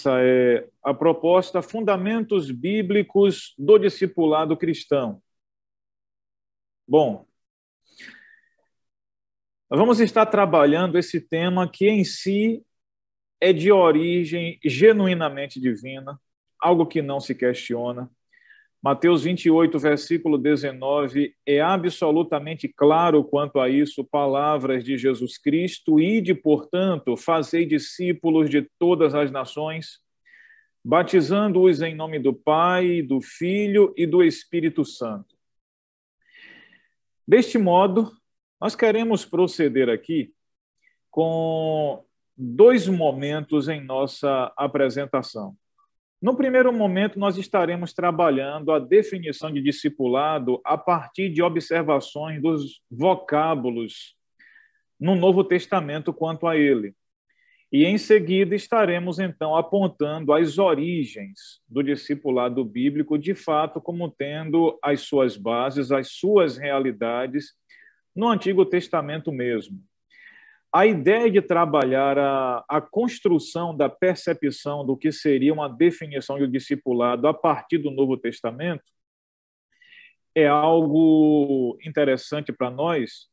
Essa é a proposta Fundamentos Bíblicos do Discipulado Cristão. Bom, vamos estar trabalhando esse tema que em si é de origem genuinamente divina, algo que não se questiona. Mateus 28, versículo 19, é absolutamente claro quanto a isso, palavras de Jesus Cristo, ide, portanto, fazei discípulos de todas as nações, batizando-os em nome do Pai, do Filho e do Espírito Santo. Deste modo, nós queremos proceder aqui com dois momentos em nossa apresentação. No primeiro momento, nós estaremos trabalhando a definição de discipulado a partir de observações dos vocábulos no Novo Testamento quanto a ele. E em seguida estaremos então apontando as origens do discipulado bíblico, de fato, como tendo as suas bases, as suas realidades no Antigo Testamento mesmo a ideia de trabalhar a, a construção da percepção do que seria uma definição de discipulado a partir do Novo Testamento é algo interessante para nós,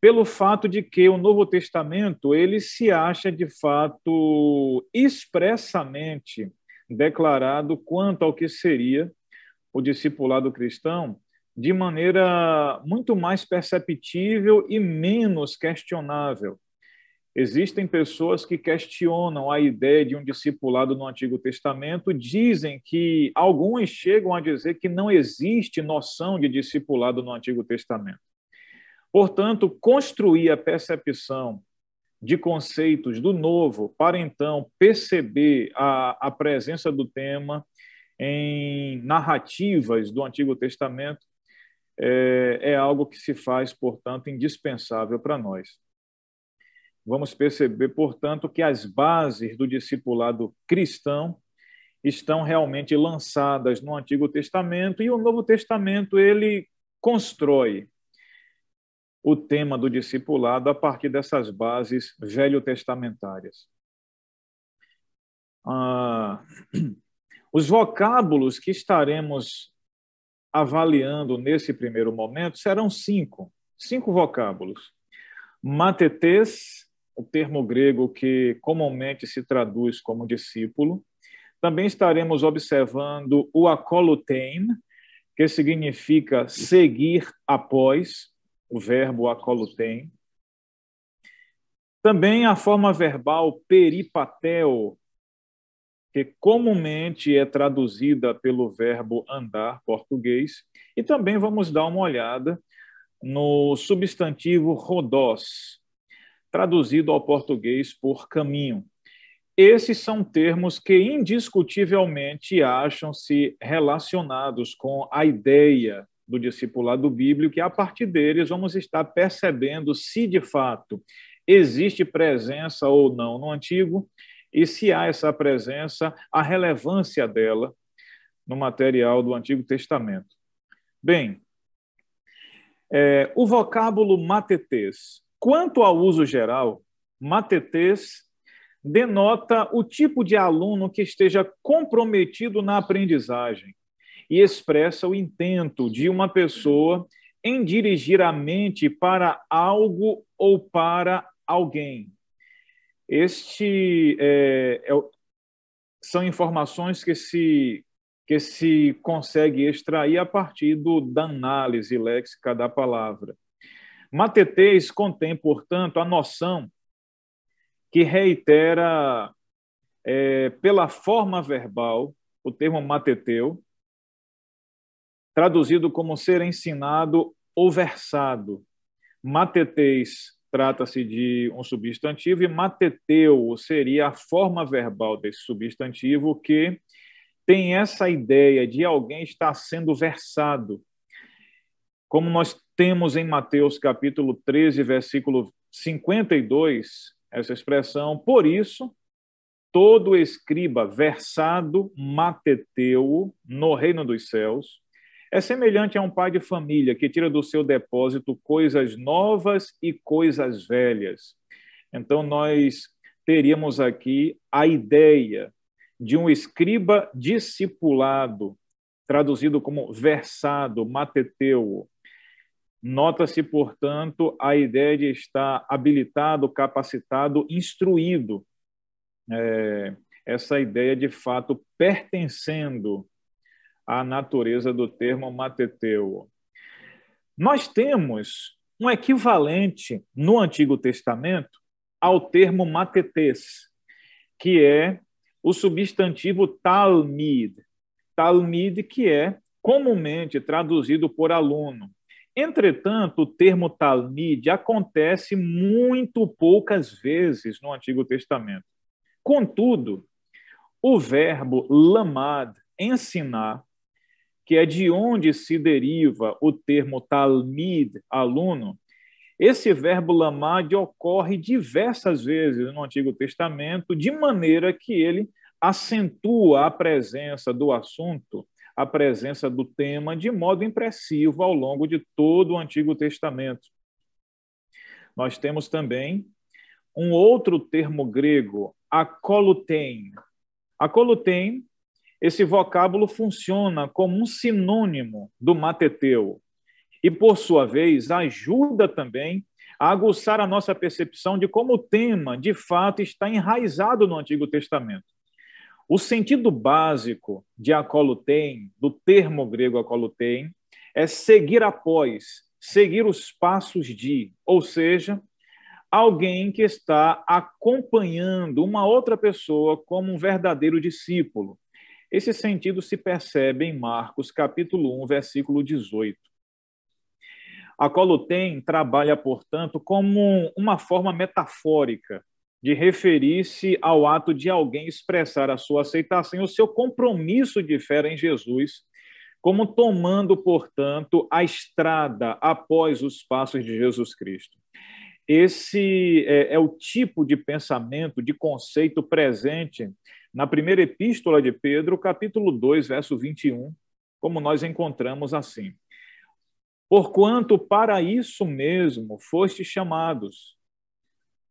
pelo fato de que o Novo Testamento ele se acha de fato expressamente declarado quanto ao que seria o discipulado cristão de maneira muito mais perceptível e menos questionável. Existem pessoas que questionam a ideia de um discipulado no Antigo Testamento, dizem que alguns chegam a dizer que não existe noção de discipulado no Antigo Testamento. Portanto, construir a percepção de conceitos do novo para então perceber a, a presença do tema em narrativas do Antigo Testamento é, é algo que se faz, portanto, indispensável para nós. Vamos perceber, portanto, que as bases do discipulado cristão estão realmente lançadas no Antigo Testamento e o Novo Testamento ele constrói o tema do discipulado a partir dessas bases velho-testamentárias. Ah, os vocábulos que estaremos avaliando nesse primeiro momento serão cinco, cinco vocábulos. Matetes, o termo grego que comumente se traduz como discípulo. Também estaremos observando o akolutein, que significa seguir após, o verbo akolutein. Também a forma verbal peripatel, que comumente é traduzida pelo verbo andar português, e também vamos dar uma olhada no substantivo rodós, traduzido ao português por caminho. Esses são termos que indiscutivelmente acham-se relacionados com a ideia do discipulado bíblico, e a partir deles vamos estar percebendo se de fato existe presença ou não no Antigo, e se há essa presença, a relevância dela no material do Antigo Testamento. Bem, é, o vocábulo matetes Quanto ao uso geral, matetês denota o tipo de aluno que esteja comprometido na aprendizagem e expressa o intento de uma pessoa em dirigir a mente para algo ou para alguém. Este é, é, são informações que se que se consegue extrair a partir do, da análise léxica da palavra. Matetês contém, portanto, a noção que reitera é, pela forma verbal o termo mateteu, traduzido como ser ensinado ou versado. Matetês trata-se de um substantivo e mateteu seria a forma verbal desse substantivo que tem essa ideia de alguém estar sendo versado. Como nós temos em Mateus capítulo 13, versículo 52, essa expressão, por isso, todo escriba versado mateteu no reino dos céus é semelhante a um pai de família que tira do seu depósito coisas novas e coisas velhas. Então, nós teríamos aqui a ideia de um escriba discipulado, traduzido como versado, mateteu. Nota-se, portanto, a ideia de estar habilitado, capacitado, instruído. É, essa ideia, de fato, pertencendo à natureza do termo mateteu. Nós temos um equivalente no Antigo Testamento ao termo matetes, que é o substantivo talmid. Talmid, que é comumente traduzido por aluno. Entretanto, o termo talmid acontece muito poucas vezes no Antigo Testamento. Contudo, o verbo lamad, ensinar, que é de onde se deriva o termo talmid, aluno, esse verbo lamad ocorre diversas vezes no Antigo Testamento, de maneira que ele acentua a presença do assunto, a presença do tema, de modo impressivo ao longo de todo o Antigo Testamento. Nós temos também um outro termo grego, akolutein. Akolutein, esse vocábulo funciona como um sinônimo do mateteu, e, por sua vez, ajuda também a aguçar a nossa percepção de como o tema, de fato, está enraizado no Antigo Testamento. O sentido básico de acolutem, do termo grego acolutem, é seguir após, seguir os passos de, ou seja, alguém que está acompanhando uma outra pessoa como um verdadeiro discípulo. Esse sentido se percebe em Marcos, capítulo 1, versículo 18. A Colutem trabalha, portanto, como uma forma metafórica de referir-se ao ato de alguém expressar a sua aceitação e o seu compromisso de fé em Jesus, como tomando, portanto, a estrada após os passos de Jesus Cristo. Esse é, é o tipo de pensamento, de conceito presente na primeira epístola de Pedro, capítulo 2, verso 21, como nós encontramos assim. Porquanto para isso mesmo foste chamados,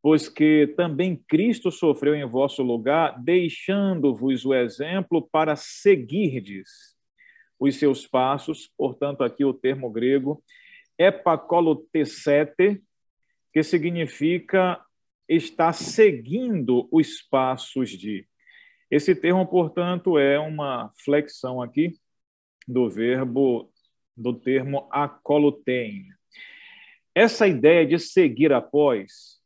pois que também Cristo sofreu em vosso lugar, deixando-vos o exemplo para seguirdes os seus passos. Portanto, aqui o termo grego epakolotesete, que significa estar seguindo os passos de. Esse termo, portanto, é uma flexão aqui do verbo do termo acolutem. Essa ideia de seguir após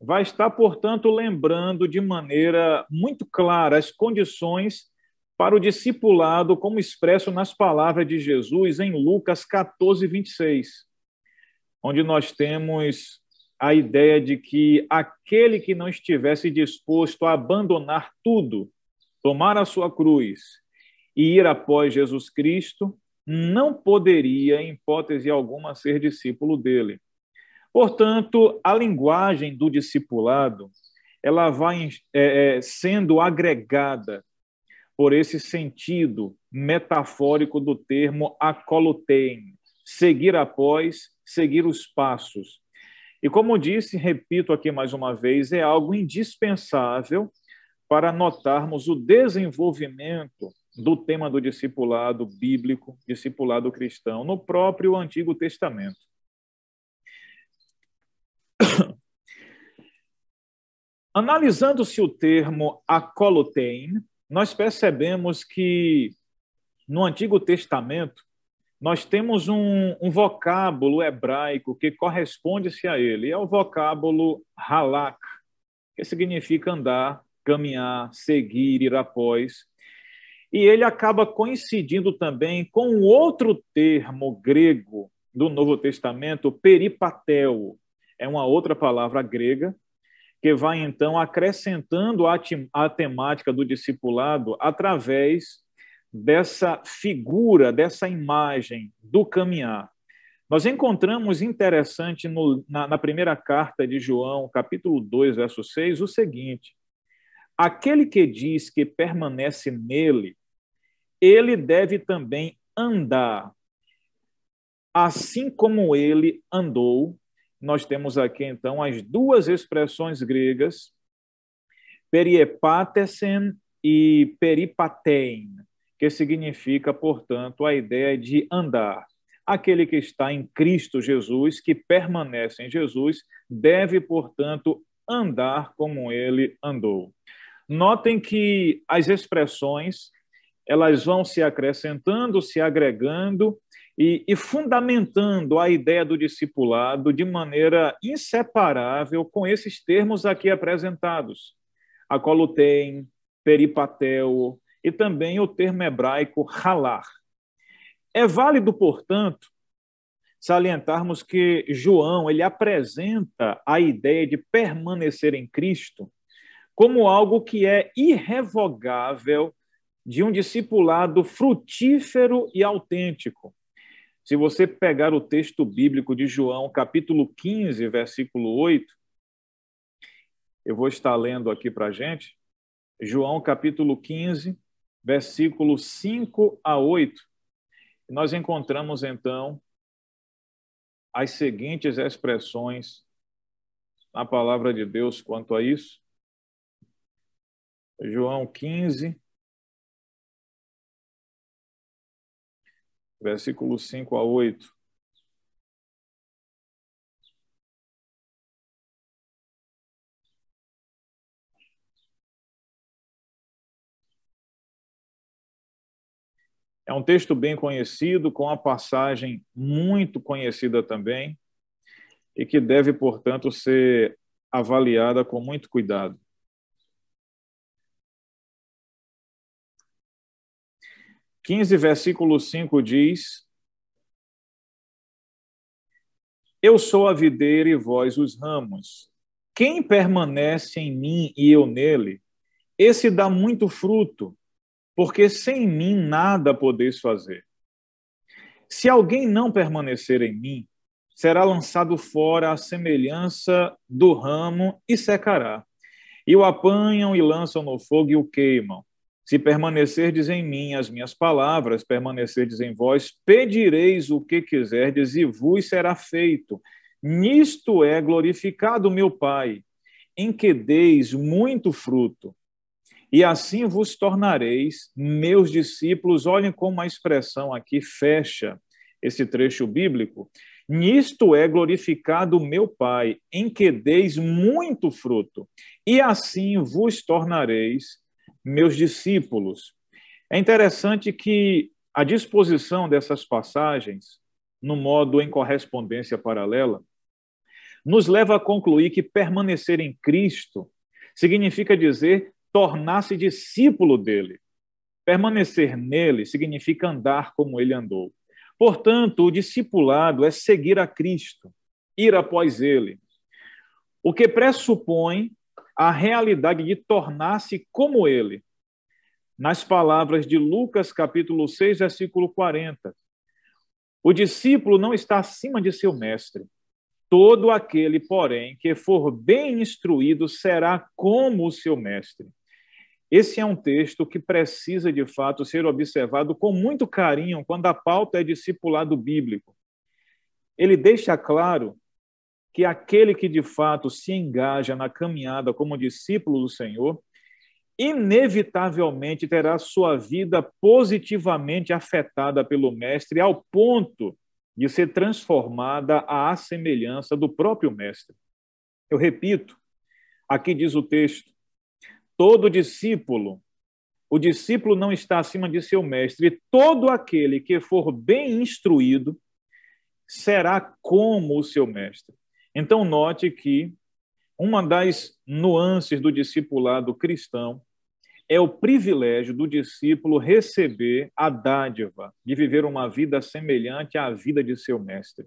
vai estar, portanto, lembrando de maneira muito clara as condições para o discipulado, como expresso nas palavras de Jesus em Lucas 14, 26, onde nós temos a ideia de que aquele que não estivesse disposto a abandonar tudo, tomar a sua cruz e ir após Jesus Cristo, não poderia, em hipótese alguma, ser discípulo dele. Portanto, a linguagem do discipulado ela vai é, é, sendo agregada por esse sentido metafórico do termo acolutem, seguir após, seguir os passos. E como disse, repito aqui mais uma vez, é algo indispensável para notarmos o desenvolvimento do tema do discipulado bíblico, discipulado cristão, no próprio Antigo Testamento. Analisando-se o termo acolotein, nós percebemos que no Antigo Testamento nós temos um, um vocábulo hebraico que corresponde-se a ele. É o vocábulo halak, que significa andar, caminhar, seguir, ir após e ele acaba coincidindo também com outro termo grego do Novo Testamento, peripatel. É uma outra palavra grega que vai então acrescentando a, a temática do discipulado através dessa figura, dessa imagem do caminhar. Nós encontramos interessante no, na, na primeira carta de João, capítulo 2, verso 6, o seguinte: Aquele que diz que permanece nele, ele deve também andar assim como ele andou. Nós temos aqui então as duas expressões gregas, periepatesen e peripatein, que significa, portanto, a ideia de andar. Aquele que está em Cristo Jesus, que permanece em Jesus, deve, portanto, andar como ele andou. Notem que as expressões elas vão se acrescentando, se agregando e, e, fundamentando a ideia do discipulado de maneira inseparável com esses termos aqui apresentados. Acolutem, peripatel e também o termo hebraico halar. É válido, portanto, salientarmos que João ele apresenta a ideia de permanecer em Cristo como algo que é irrevogável de um discipulado frutífero e autêntico. Se você pegar o texto bíblico de João, capítulo 15, versículo 8, eu vou estar lendo aqui para a gente. João, capítulo 15, versículo 5 a 8. Nós encontramos, então, as seguintes expressões na palavra de Deus quanto a isso. João 15, versículo 5 a 8. É um texto bem conhecido, com a passagem muito conhecida também, e que deve, portanto, ser avaliada com muito cuidado. 15, versículo 5 diz: Eu sou a videira e vós os ramos. Quem permanece em mim e eu nele, esse dá muito fruto, porque sem mim nada podeis fazer. Se alguém não permanecer em mim, será lançado fora à semelhança do ramo e secará. E o apanham e lançam no fogo e o queimam. Se permanecerdes em mim, as minhas palavras permanecerdes em vós, pedireis o que quiserdes e vos será feito. Nisto é glorificado meu Pai, em que deis muito fruto. E assim vos tornareis meus discípulos. Olhem como a expressão aqui fecha esse trecho bíblico. Nisto é glorificado meu Pai, em que deis muito fruto, e assim vos tornareis meus discípulos. É interessante que a disposição dessas passagens, no modo em correspondência paralela, nos leva a concluir que permanecer em Cristo significa dizer tornar-se discípulo dele. Permanecer nele significa andar como ele andou. Portanto, o discipulado é seguir a Cristo, ir após ele, o que pressupõe a realidade de tornar-se como ele. Nas palavras de Lucas, capítulo 6, versículo 40. O discípulo não está acima de seu mestre. Todo aquele, porém, que for bem instruído será como o seu mestre. Esse é um texto que precisa, de fato, ser observado com muito carinho quando a pauta é discipulado bíblico. Ele deixa claro que aquele que de fato se engaja na caminhada como discípulo do Senhor, inevitavelmente terá sua vida positivamente afetada pelo Mestre, ao ponto de ser transformada à semelhança do próprio Mestre. Eu repito, aqui diz o texto: todo discípulo, o discípulo não está acima de seu mestre, todo aquele que for bem instruído será como o seu mestre. Então, note que uma das nuances do discipulado cristão é o privilégio do discípulo receber a dádiva de viver uma vida semelhante à vida de seu mestre,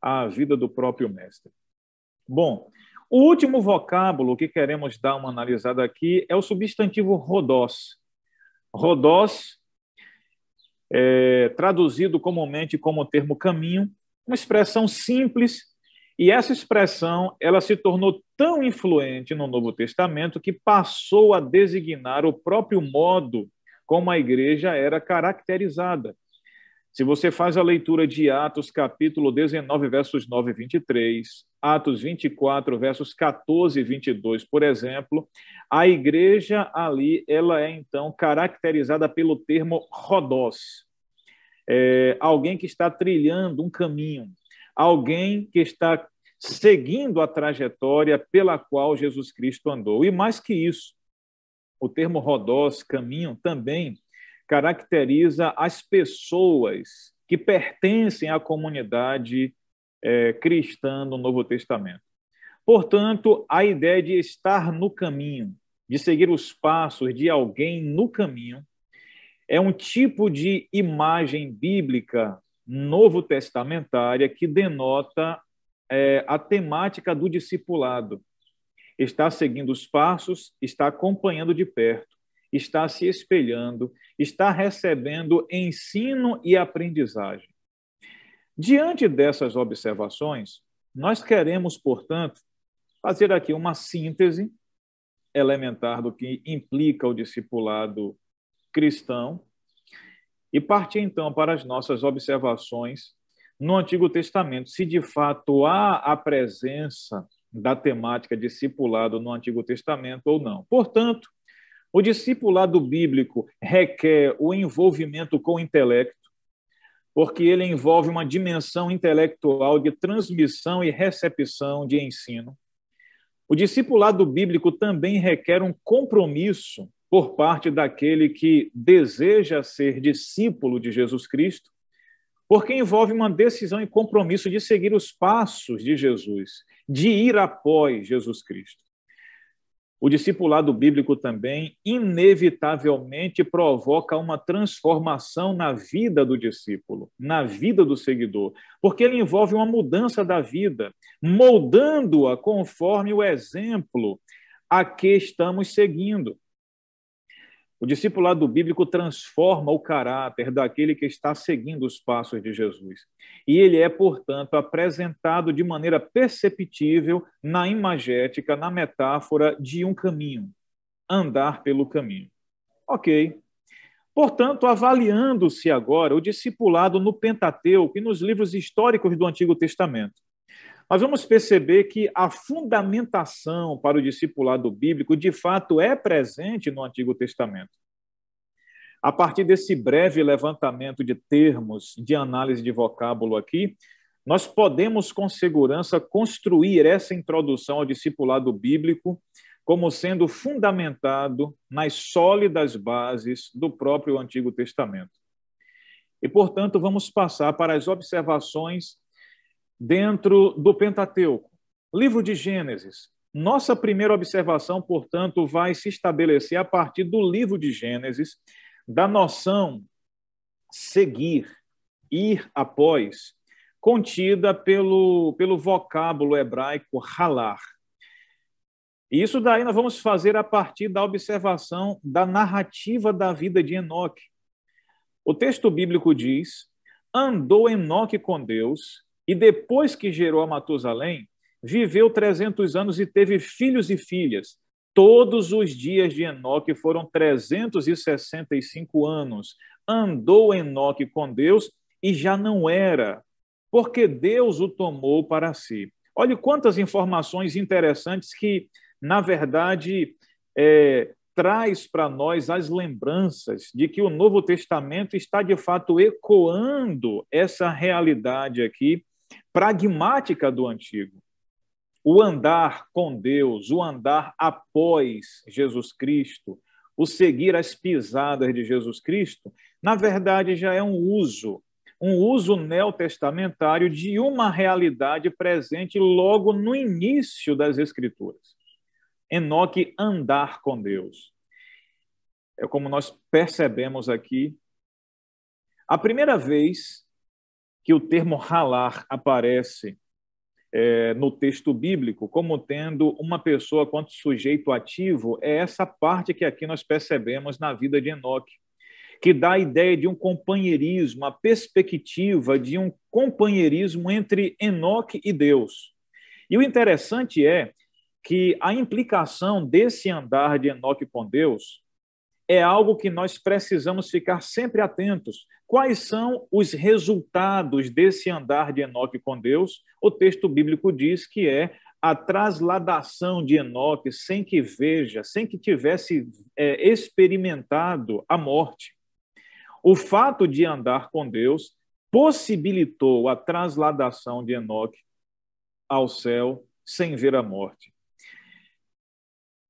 à vida do próprio mestre. Bom, o último vocábulo que queremos dar uma analisada aqui é o substantivo rodós. Rodós, é, traduzido comumente como termo caminho, uma expressão simples e essa expressão, ela se tornou tão influente no Novo Testamento que passou a designar o próprio modo como a igreja era caracterizada. Se você faz a leitura de Atos, capítulo 19, versos 9 e 23, Atos 24, versos 14 e 22, por exemplo, a igreja ali, ela é então caracterizada pelo termo rodós, é, alguém que está trilhando um caminho, alguém que está seguindo a trajetória pela qual Jesus Cristo andou. E mais que isso, o termo rodós, caminho, também caracteriza as pessoas que pertencem à comunidade é, cristã no Novo Testamento. Portanto, a ideia de estar no caminho, de seguir os passos de alguém no caminho, é um tipo de imagem bíblica novo testamentária que denota é, a temática do discipulado. Está seguindo os passos, está acompanhando de perto está se espelhando, está recebendo ensino e aprendizagem. Diante dessas observações, nós queremos, portanto, fazer aqui uma síntese elementar do que implica o discipulado cristão e partir então para as nossas observações no Antigo Testamento, se de fato há a presença da temática discipulado no Antigo Testamento ou não. Portanto, o discipulado bíblico requer o envolvimento com o intelecto, porque ele envolve uma dimensão intelectual de transmissão e recepção de ensino. O discipulado bíblico também requer um compromisso por parte daquele que deseja ser discípulo de Jesus Cristo, porque envolve uma decisão e compromisso de seguir os passos de Jesus, de ir após Jesus Cristo. O discipulado bíblico também, inevitavelmente, provoca uma transformação na vida do discípulo, na vida do seguidor, porque ele envolve uma mudança da vida, moldando-a conforme o exemplo a que estamos seguindo. O discipulado bíblico transforma o caráter daquele que está seguindo os passos de Jesus. E ele é, portanto, apresentado de maneira perceptível na imagética, na metáfora de um caminho, andar pelo caminho. Ok. Portanto, avaliando-se agora o discipulado no Pentateuco e nos livros históricos do Antigo Testamento, nós vamos perceber que a fundamentação para o discipulado bíblico, de fato, é presente no Antigo Testamento. A partir desse breve levantamento de termos de análise de vocábulo aqui, nós podemos com segurança construir essa introdução ao discipulado bíblico como sendo fundamentado nas sólidas bases do próprio Antigo Testamento. E, portanto, vamos passar para as observações dentro do Pentateuco. Livro de Gênesis. Nossa primeira observação, portanto, vai se estabelecer a partir do livro de Gênesis, da noção seguir, ir após, contida pelo, pelo vocábulo hebraico halar. E isso daí nós vamos fazer a partir da observação da narrativa da vida de Enoque. O texto bíblico diz: andou Enoque com Deus e depois que gerou a Matusalém, viveu 300 anos e teve filhos e filhas. Todos os dias de Enoque foram 365 anos. Andou Enoque com Deus e já não era, porque Deus o tomou para si. Olhe quantas informações interessantes que, na verdade, é, traz para nós as lembranças de que o Novo Testamento está de fato ecoando essa realidade aqui pragmática do antigo. O andar com Deus, o andar após Jesus Cristo, o seguir as pisadas de Jesus Cristo, na verdade já é um uso, um uso neotestamentário de uma realidade presente logo no início das Escrituras. Enoque andar com Deus. É como nós percebemos aqui. A primeira vez que o termo ralar aparece é, no texto bíblico como tendo uma pessoa quanto sujeito ativo, é essa parte que aqui nós percebemos na vida de Enoque, que dá a ideia de um companheirismo, a perspectiva de um companheirismo entre Enoque e Deus. E o interessante é que a implicação desse andar de Enoque com Deus é algo que nós precisamos ficar sempre atentos. Quais são os resultados desse andar de Enoque com Deus? O texto bíblico diz que é a trasladação de Enoque sem que veja, sem que tivesse é, experimentado a morte. O fato de andar com Deus possibilitou a trasladação de Enoque ao céu sem ver a morte.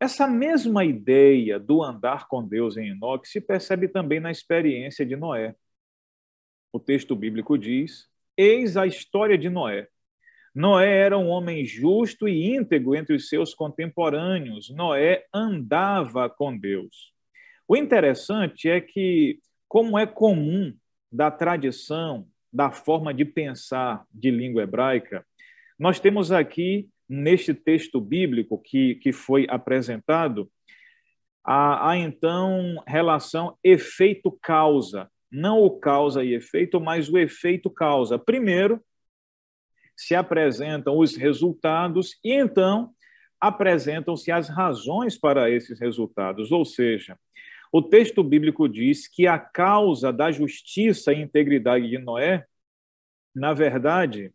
Essa mesma ideia do andar com Deus em Enoque se percebe também na experiência de Noé. O texto bíblico diz: Eis a história de Noé. Noé era um homem justo e íntegro entre os seus contemporâneos. Noé andava com Deus. O interessante é que, como é comum da tradição, da forma de pensar de língua hebraica, nós temos aqui neste texto bíblico que, que foi apresentado, há, há então relação efeito-causa. Não o causa e efeito, mas o efeito-causa. Primeiro, se apresentam os resultados e então apresentam-se as razões para esses resultados. Ou seja, o texto bíblico diz que a causa da justiça e integridade de Noé, na verdade,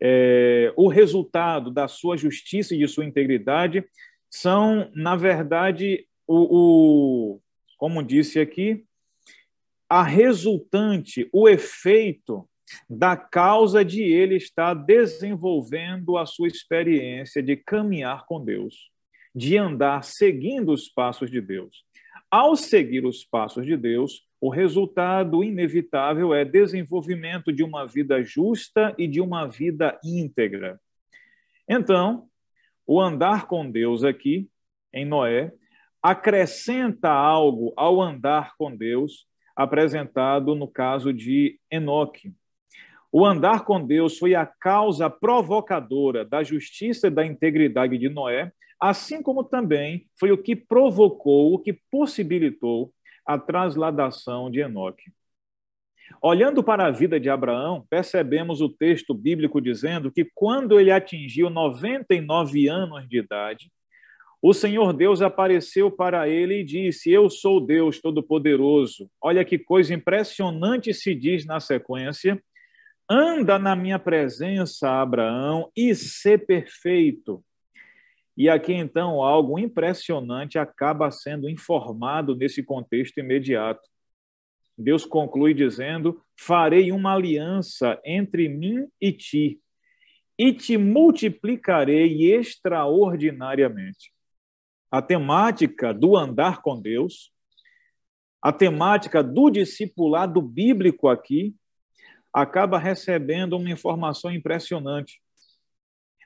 é, o resultado da sua justiça e de sua integridade são, na verdade, o, o como disse aqui, a resultante, o efeito da causa de ele estar desenvolvendo a sua experiência de caminhar com Deus, de andar seguindo os passos de Deus. Ao seguir os passos de Deus, o resultado inevitável é desenvolvimento de uma vida justa e de uma vida íntegra. Então, o andar com Deus aqui, em Noé, acrescenta algo ao andar com Deus apresentado no caso de Enoque. O andar com Deus foi a causa provocadora da justiça e da integridade de Noé, assim como também foi o que provocou, o que possibilitou a transladação de Enoque. Olhando para a vida de Abraão, percebemos o texto bíblico dizendo que quando ele atingiu 99 anos de idade, o Senhor Deus apareceu para ele e disse: Eu sou Deus Todo-Poderoso. Olha que coisa impressionante se diz na sequência. Anda na minha presença, Abraão, e ser perfeito. E aqui, então, algo impressionante acaba sendo informado nesse contexto imediato. Deus conclui dizendo: Farei uma aliança entre mim e ti, e te multiplicarei extraordinariamente. A temática do andar com Deus, a temática do discipulado bíblico aqui, acaba recebendo uma informação impressionante.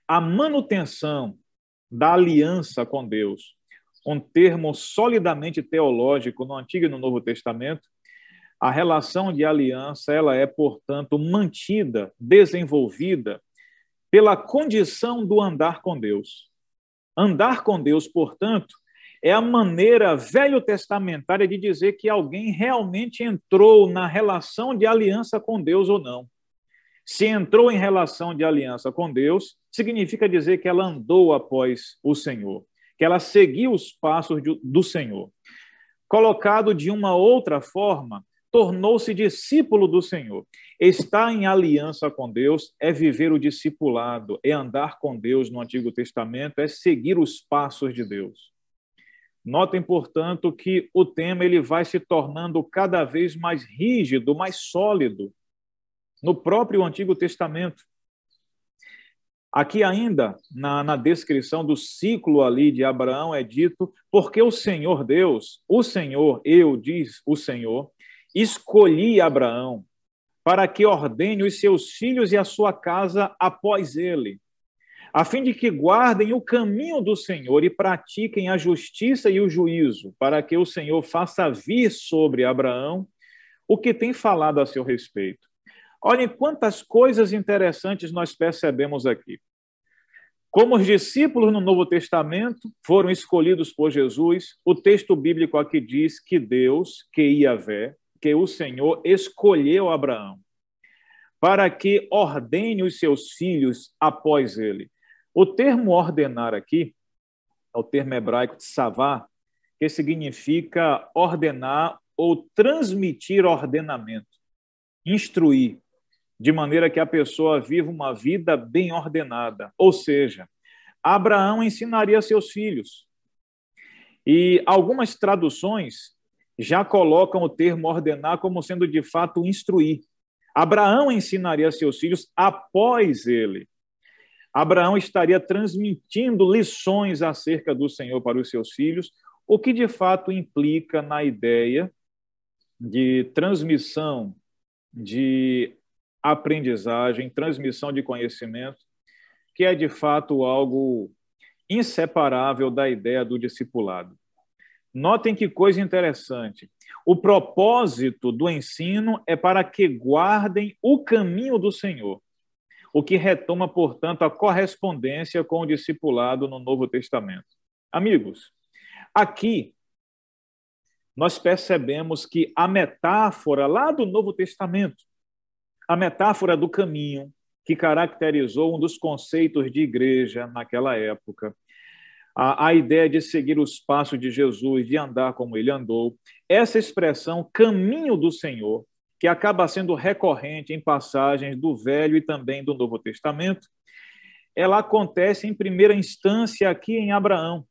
A manutenção da aliança com Deus, um termo solidamente teológico no Antigo e no Novo Testamento, a relação de aliança ela é, portanto, mantida, desenvolvida pela condição do andar com Deus. Andar com Deus, portanto, é a maneira velho-testamentária de dizer que alguém realmente entrou na relação de aliança com Deus ou não. Se entrou em relação de aliança com Deus, significa dizer que ela andou após o Senhor, que ela seguiu os passos do Senhor. Colocado de uma outra forma, tornou-se discípulo do Senhor. Estar em aliança com Deus é viver o discipulado, é andar com Deus no Antigo Testamento, é seguir os passos de Deus. Notem, portanto, que o tema ele vai se tornando cada vez mais rígido, mais sólido, no próprio Antigo Testamento. Aqui ainda, na, na, descrição do ciclo ali de Abraão, é dito, porque o Senhor Deus, o Senhor, eu, diz o Senhor, escolhi Abraão para que ordene os seus filhos e a sua casa após ele, a fim de que guardem o caminho do Senhor e pratiquem a justiça e o juízo, para que o Senhor faça vir sobre Abraão o que tem falado a seu respeito. Olhem quantas coisas interessantes nós percebemos aqui. Como os discípulos no Novo Testamento foram escolhidos por Jesus, o texto bíblico aqui diz que Deus, que Iavé, que o Senhor escolheu Abraão para que ordene os seus filhos após ele. O termo ordenar aqui é o termo hebraico savá, que significa ordenar ou transmitir ordenamento, instruir, de maneira que a pessoa viva uma vida bem ordenada. Ou seja, Abraão ensinaria seus filhos. E algumas traduções já colocam o termo ordenar como sendo de fato instruir. Abraão ensinaria seus filhos após ele. Abraão estaria transmitindo lições acerca do Senhor para os seus filhos, o que de fato implica na ideia de transmissão de aprendizagem, transmissão de conhecimento, que é de fato algo inseparável da ideia do discipulado. Notem que coisa interessante. O propósito do ensino é para que guardem o caminho do Senhor, o que retoma, portanto, a correspondência com o discipulado no Novo Testamento. Amigos, aqui nós percebemos que a metáfora lá do Novo Testamento, a metáfora do caminho, que caracterizou um dos conceitos de igreja naquela época, a, a ideia de seguir os passos de Jesus, de andar como ele andou, essa expressão caminho do Senhor, que acaba sendo recorrente em passagens do Velho e também do Novo Testamento, ela acontece em primeira instância aqui em Abraão,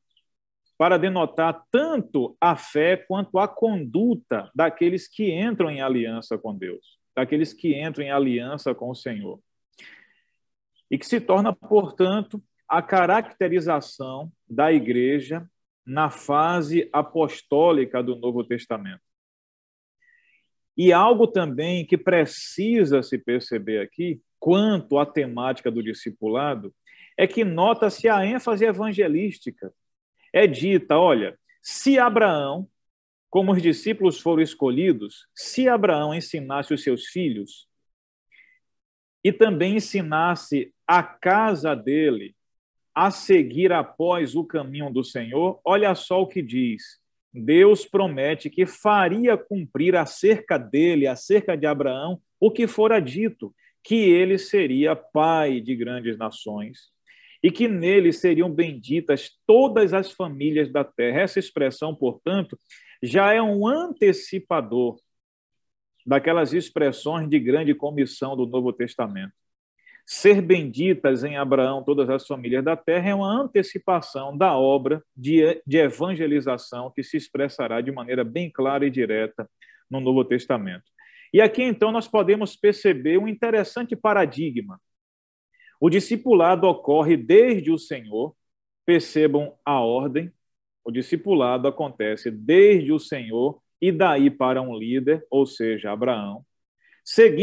para denotar tanto a fé quanto a conduta daqueles que entram em aliança com Deus, daqueles que entram em aliança com o Senhor. E que se torna, portanto, a caracterização da igreja na fase apostólica do Novo Testamento. E algo também que precisa se perceber aqui, quanto à temática do discipulado, é que nota-se a ênfase evangelística. É dita, olha, se Abraão, como os discípulos foram escolhidos, se Abraão ensinasse os seus filhos e também ensinasse a casa dele a seguir após o caminho do Senhor, olha só o que diz. Deus promete que faria cumprir acerca dele, acerca de Abraão, o que fora dito, que ele seria pai de grandes nações e que nele seriam benditas todas as famílias da terra. Essa expressão, portanto, já é um antecipador daquelas expressões de grande comissão do Novo Testamento. Ser benditas em Abraão todas as famílias da terra é uma antecipação da obra de, de evangelização que se expressará de maneira bem clara e direta no Novo Testamento. E aqui então nós podemos perceber um interessante paradigma. O discipulado ocorre desde o Senhor, percebam a ordem, o discipulado acontece desde o Senhor e daí para um líder, ou seja, Abraão, seguindo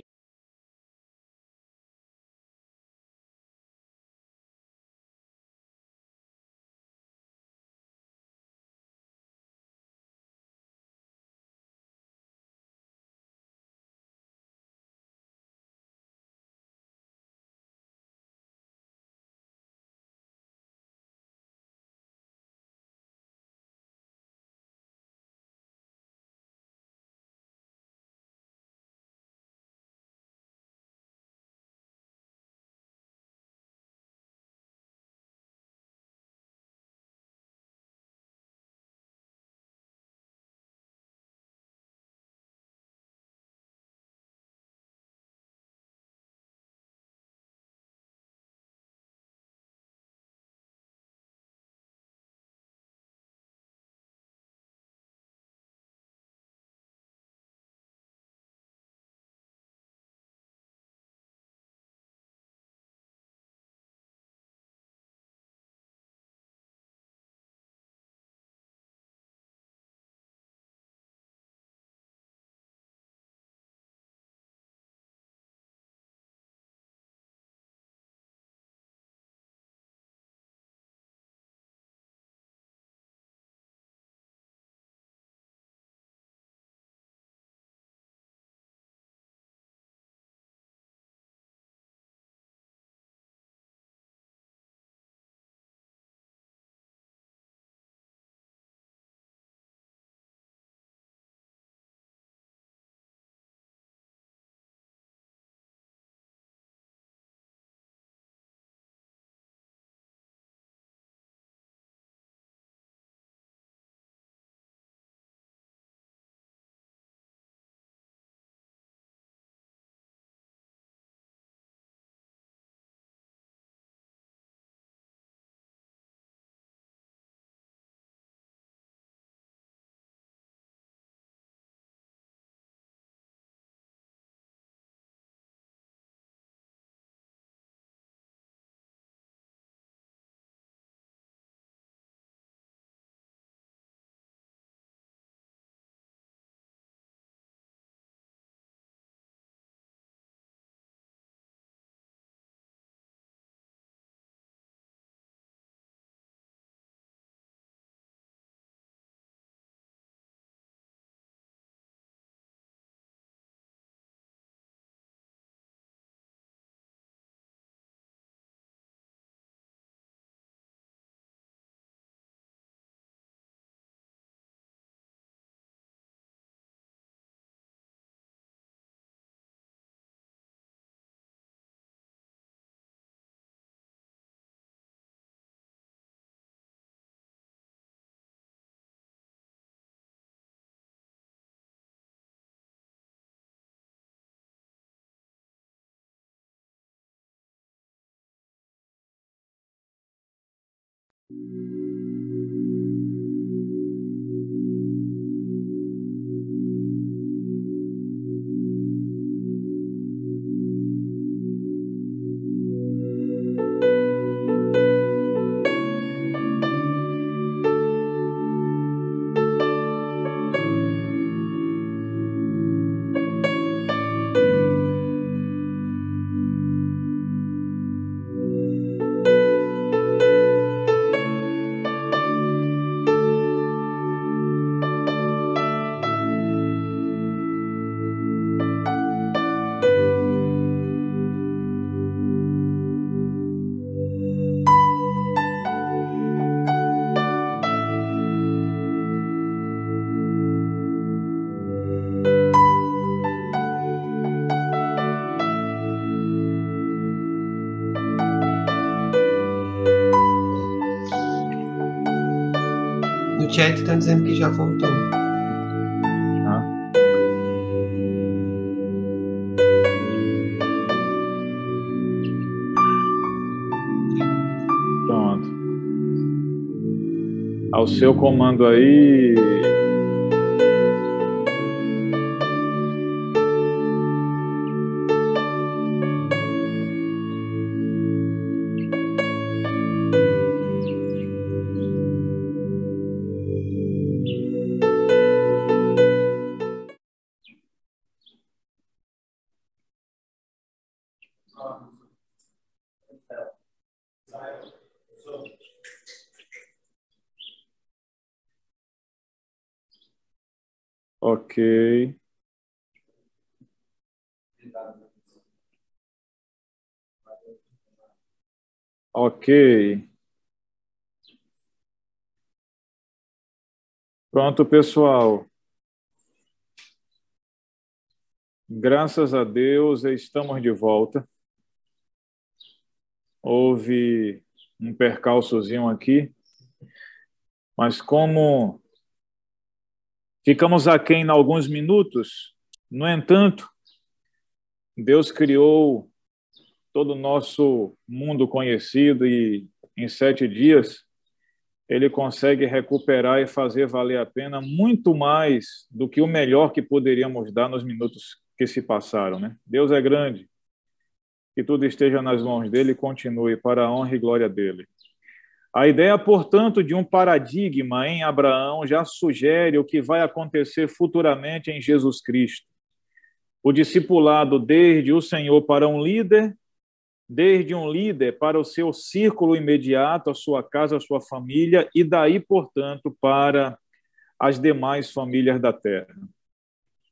dizendo que já voltou. Ah. Pronto. Ao seu comando aí, Ok. Pronto, pessoal. Graças a Deus, estamos de volta. Houve um percalçozinho aqui, mas como Ficamos aquém em alguns minutos, no entanto, Deus criou todo o nosso mundo conhecido e em sete dias ele consegue recuperar e fazer valer a pena muito mais do que o melhor que poderíamos dar nos minutos que se passaram. Né? Deus é grande, que tudo esteja nas mãos dele e continue para a honra e glória dele. A ideia, portanto, de um paradigma em Abraão já sugere o que vai acontecer futuramente em Jesus Cristo. O discipulado desde o Senhor para um líder, desde um líder para o seu círculo imediato, a sua casa, a sua família, e daí, portanto, para as demais famílias da terra.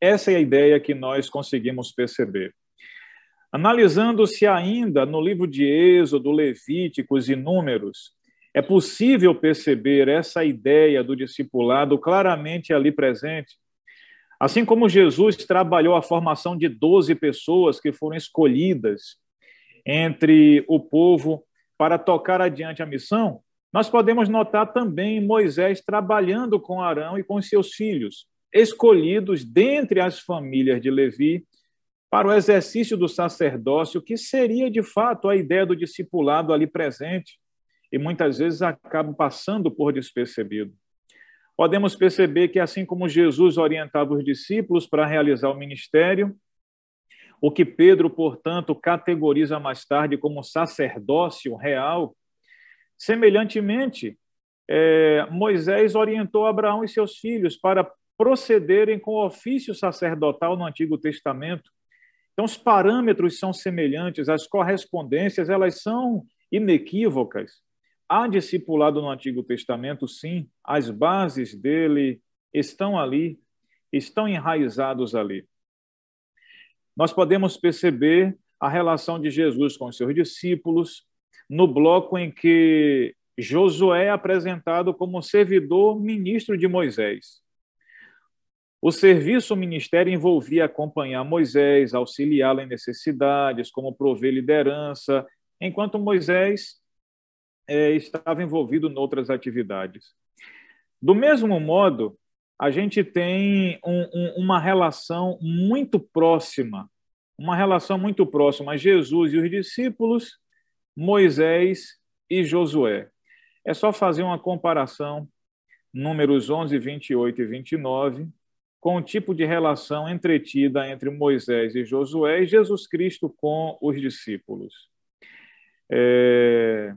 Essa é a ideia que nós conseguimos perceber. Analisando-se ainda no livro de Êxodo, Levíticos e Números, é possível perceber essa ideia do discipulado claramente ali presente. Assim como Jesus trabalhou a formação de 12 pessoas que foram escolhidas entre o povo para tocar adiante a missão, nós podemos notar também Moisés trabalhando com Arão e com seus filhos, escolhidos dentre as famílias de Levi para o exercício do sacerdócio, que seria de fato a ideia do discipulado ali presente e muitas vezes acaba passando por despercebido. Podemos perceber que, assim como Jesus orientava os discípulos para realizar o ministério, o que Pedro, portanto, categoriza mais tarde como sacerdócio real, semelhantemente, é, Moisés orientou Abraão e seus filhos para procederem com o ofício sacerdotal no Antigo Testamento. Então, os parâmetros são semelhantes, as correspondências elas são inequívocas. Há discipulado no Antigo Testamento, sim, as bases dele estão ali, estão enraizados ali. Nós podemos perceber a relação de Jesus com os seus discípulos no bloco em que Josué é apresentado como servidor ministro de Moisés. O serviço o ministério envolvia acompanhar Moisés, auxiliá-lo em necessidades, como prover liderança, enquanto Moisés é, estava envolvido em outras atividades. Do mesmo modo, a gente tem um, um, uma relação muito próxima, uma relação muito próxima, Jesus e os discípulos, Moisés e Josué. É só fazer uma comparação, números 11, 28 e 29, com o tipo de relação entretida entre Moisés e Josué e Jesus Cristo com os discípulos. É...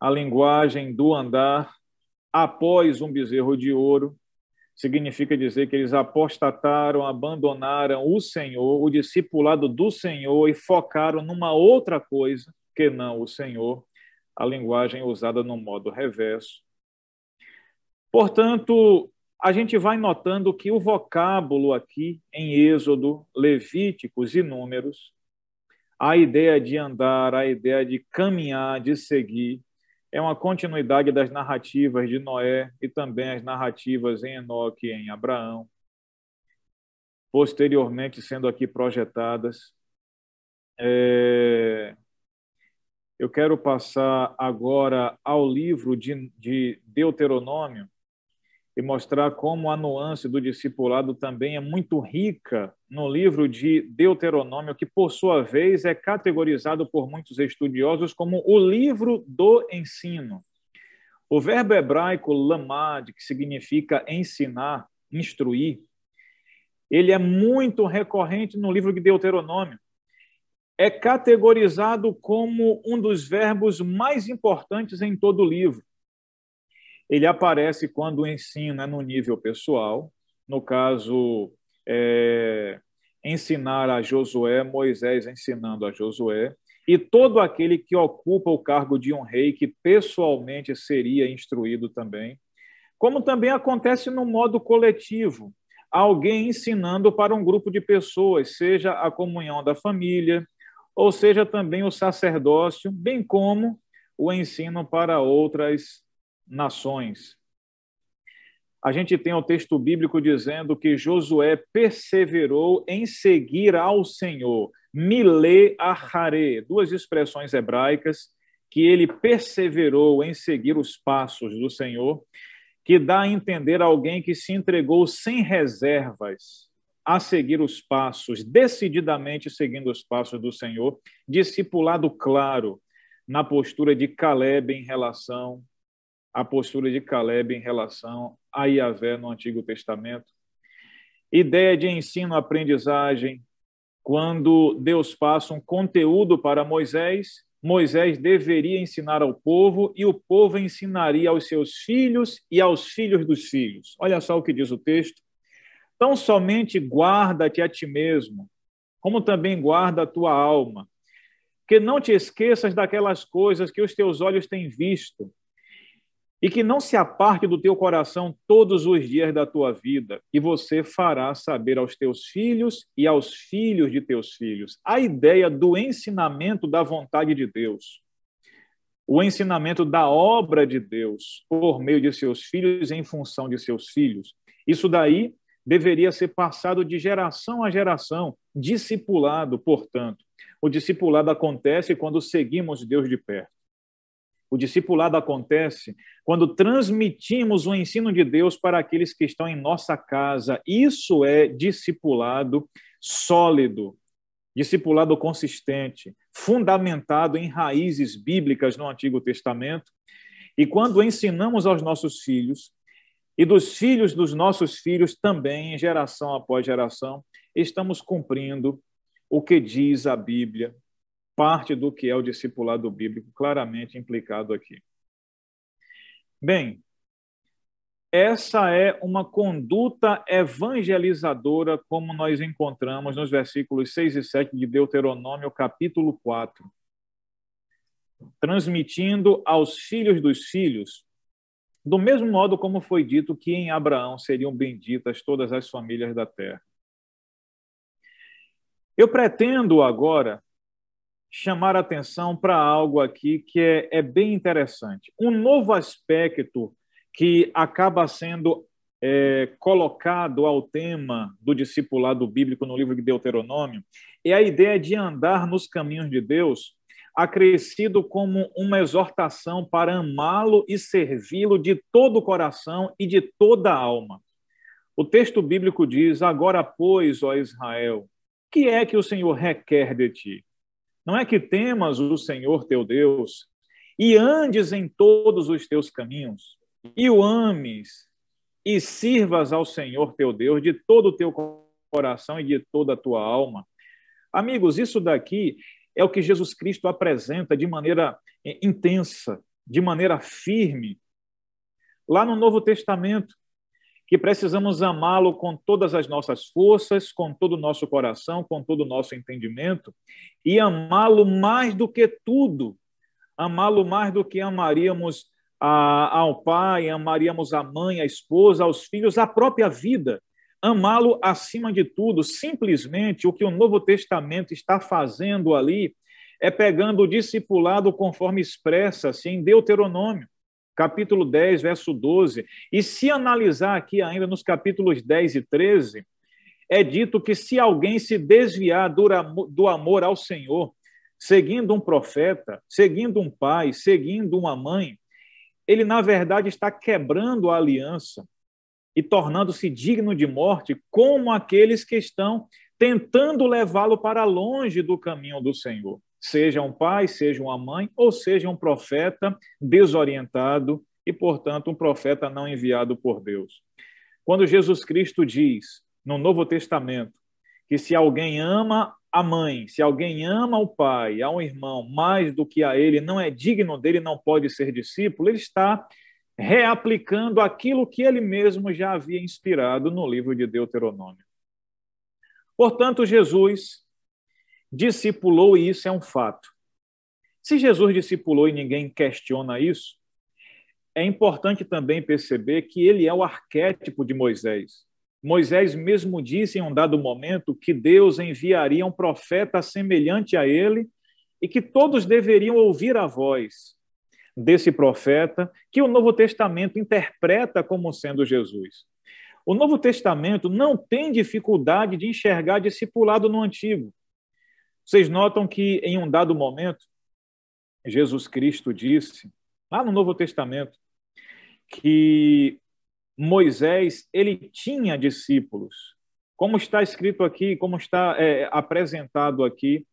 A linguagem do andar após um bezerro de ouro significa dizer que eles apostataram, abandonaram o Senhor, o discipulado do Senhor e focaram numa outra coisa que não o Senhor, a linguagem usada no modo reverso. Portanto, a gente vai notando que o vocábulo aqui em Êxodo, Levíticos e Números, a ideia de andar, a ideia de caminhar, de seguir, é uma continuidade das narrativas de Noé e também as narrativas em Enoque e em Abraão, posteriormente sendo aqui projetadas. É... Eu quero passar agora ao livro de, de Deuteronômio, e mostrar como a nuance do discipulado também é muito rica no livro de Deuteronômio, que, por sua vez, é categorizado por muitos estudiosos como o livro do ensino. O verbo hebraico lamad, que significa ensinar, instruir, ele é muito recorrente no livro de Deuteronômio. É categorizado como um dos verbos mais importantes em todo o livro. Ele aparece quando o ensino é no nível pessoal, no caso, é, ensinar a Josué, Moisés ensinando a Josué, e todo aquele que ocupa o cargo de um rei, que pessoalmente seria instruído também, como também acontece no modo coletivo, alguém ensinando para um grupo de pessoas, seja a comunhão da família, ou seja também o sacerdócio, bem como o ensino para outras nações. A gente tem o texto bíblico dizendo que Josué perseverou em seguir ao Senhor. Mile ahare, duas expressões hebraicas que ele perseverou em seguir os passos do Senhor, que dá a entender alguém que se entregou sem reservas a seguir os passos, decididamente seguindo os passos do Senhor, discipulado claro na postura de Caleb em relação a postura de Caleb em relação a Yahvé no Antigo Testamento. Ideia de ensino-aprendizagem. Quando Deus passa um conteúdo para Moisés, Moisés deveria ensinar ao povo e o povo ensinaria aos seus filhos e aos filhos dos filhos. Olha só o que diz o texto. Tão somente guarda-te a ti mesmo, como também guarda a tua alma, que não te esqueças daquelas coisas que os teus olhos têm visto, e que não se aparte do teu coração todos os dias da tua vida, e você fará saber aos teus filhos e aos filhos de teus filhos. A ideia do ensinamento da vontade de Deus, o ensinamento da obra de Deus por meio de seus filhos em função de seus filhos. Isso daí deveria ser passado de geração a geração, discipulado, portanto. O discipulado acontece quando seguimos Deus de perto. O discipulado acontece quando transmitimos o ensino de Deus para aqueles que estão em nossa casa. Isso é discipulado sólido, discipulado consistente, fundamentado em raízes bíblicas no Antigo Testamento. E quando ensinamos aos nossos filhos, e dos filhos dos nossos filhos também, geração após geração, estamos cumprindo o que diz a Bíblia parte do que é o discipulado bíblico claramente implicado aqui. Bem, essa é uma conduta evangelizadora, como nós encontramos nos versículos 6 e 7 de Deuteronômio, capítulo 4. Transmitindo aos filhos dos filhos, do mesmo modo como foi dito que em Abraão seriam benditas todas as famílias da terra. Eu pretendo agora chamar atenção para algo aqui que é, é bem interessante. Um novo aspecto que acaba sendo é, colocado ao tema do discipulado bíblico no livro de Deuteronômio é a ideia de andar nos caminhos de Deus, acrescido como uma exortação para amá-lo e servi-lo de todo o coração e de toda a alma. O texto bíblico diz: Agora, pois, ó Israel, que é que o Senhor requer de ti? Não é que temas o Senhor teu Deus e andes em todos os teus caminhos, e o ames, e sirvas ao Senhor teu Deus de todo o teu coração e de toda a tua alma. Amigos, isso daqui é o que Jesus Cristo apresenta de maneira eh, intensa, de maneira firme, lá no Novo Testamento, que precisamos amá-lo com todas as nossas forças, com todo o nosso coração, com todo o nosso entendimento, e amá-lo mais do que tudo, amá-lo mais do que amaríamos a, ao pai, amaríamos a mãe, a esposa, aos filhos, a própria vida. Amá-lo acima de tudo. Simplesmente o que o Novo Testamento está fazendo ali é pegando o discipulado conforme expressa-se em Deuteronômio, capítulo 10, verso 12. E se analisar aqui ainda nos capítulos 10 e 13, é dito que se alguém se desviar do amor ao Senhor, seguindo um profeta, seguindo um pai, seguindo uma mãe, ele, na verdade, está quebrando a aliança e tornando-se digno de morte, como aqueles que estão tentando levá-lo para longe do caminho do Senhor. Seja um pai, seja uma mãe, ou seja um profeta desorientado e, portanto, um profeta não enviado por Deus. Quando Jesus Cristo diz no Novo Testamento que se alguém ama a mãe, se alguém ama o pai, a um irmão, mais do que a ele, não é digno dele, não pode ser discípulo, ele está reaplicando aquilo que ele mesmo já havia inspirado no livro de Deuteronômio. Portanto, Jesus discipulou e isso é um fato. Se Jesus discipulou e ninguém questiona isso, é importante também perceber que ele é o arquétipo de Moisés. Moisés mesmo disse em um dado momento que Deus enviaria um profeta semelhante a ele e que todos deveriam ouvir a voz desse profeta, que o Novo Testamento interpreta como sendo Jesus. O Novo Testamento não tem dificuldade de enxergar discipulado no Antigo. Vocês notam que em um dado momento, Jesus Cristo disse, lá no Novo Testamento, que Moisés ele tinha discípulos, como está escrito aqui, como está é, apresentado aqui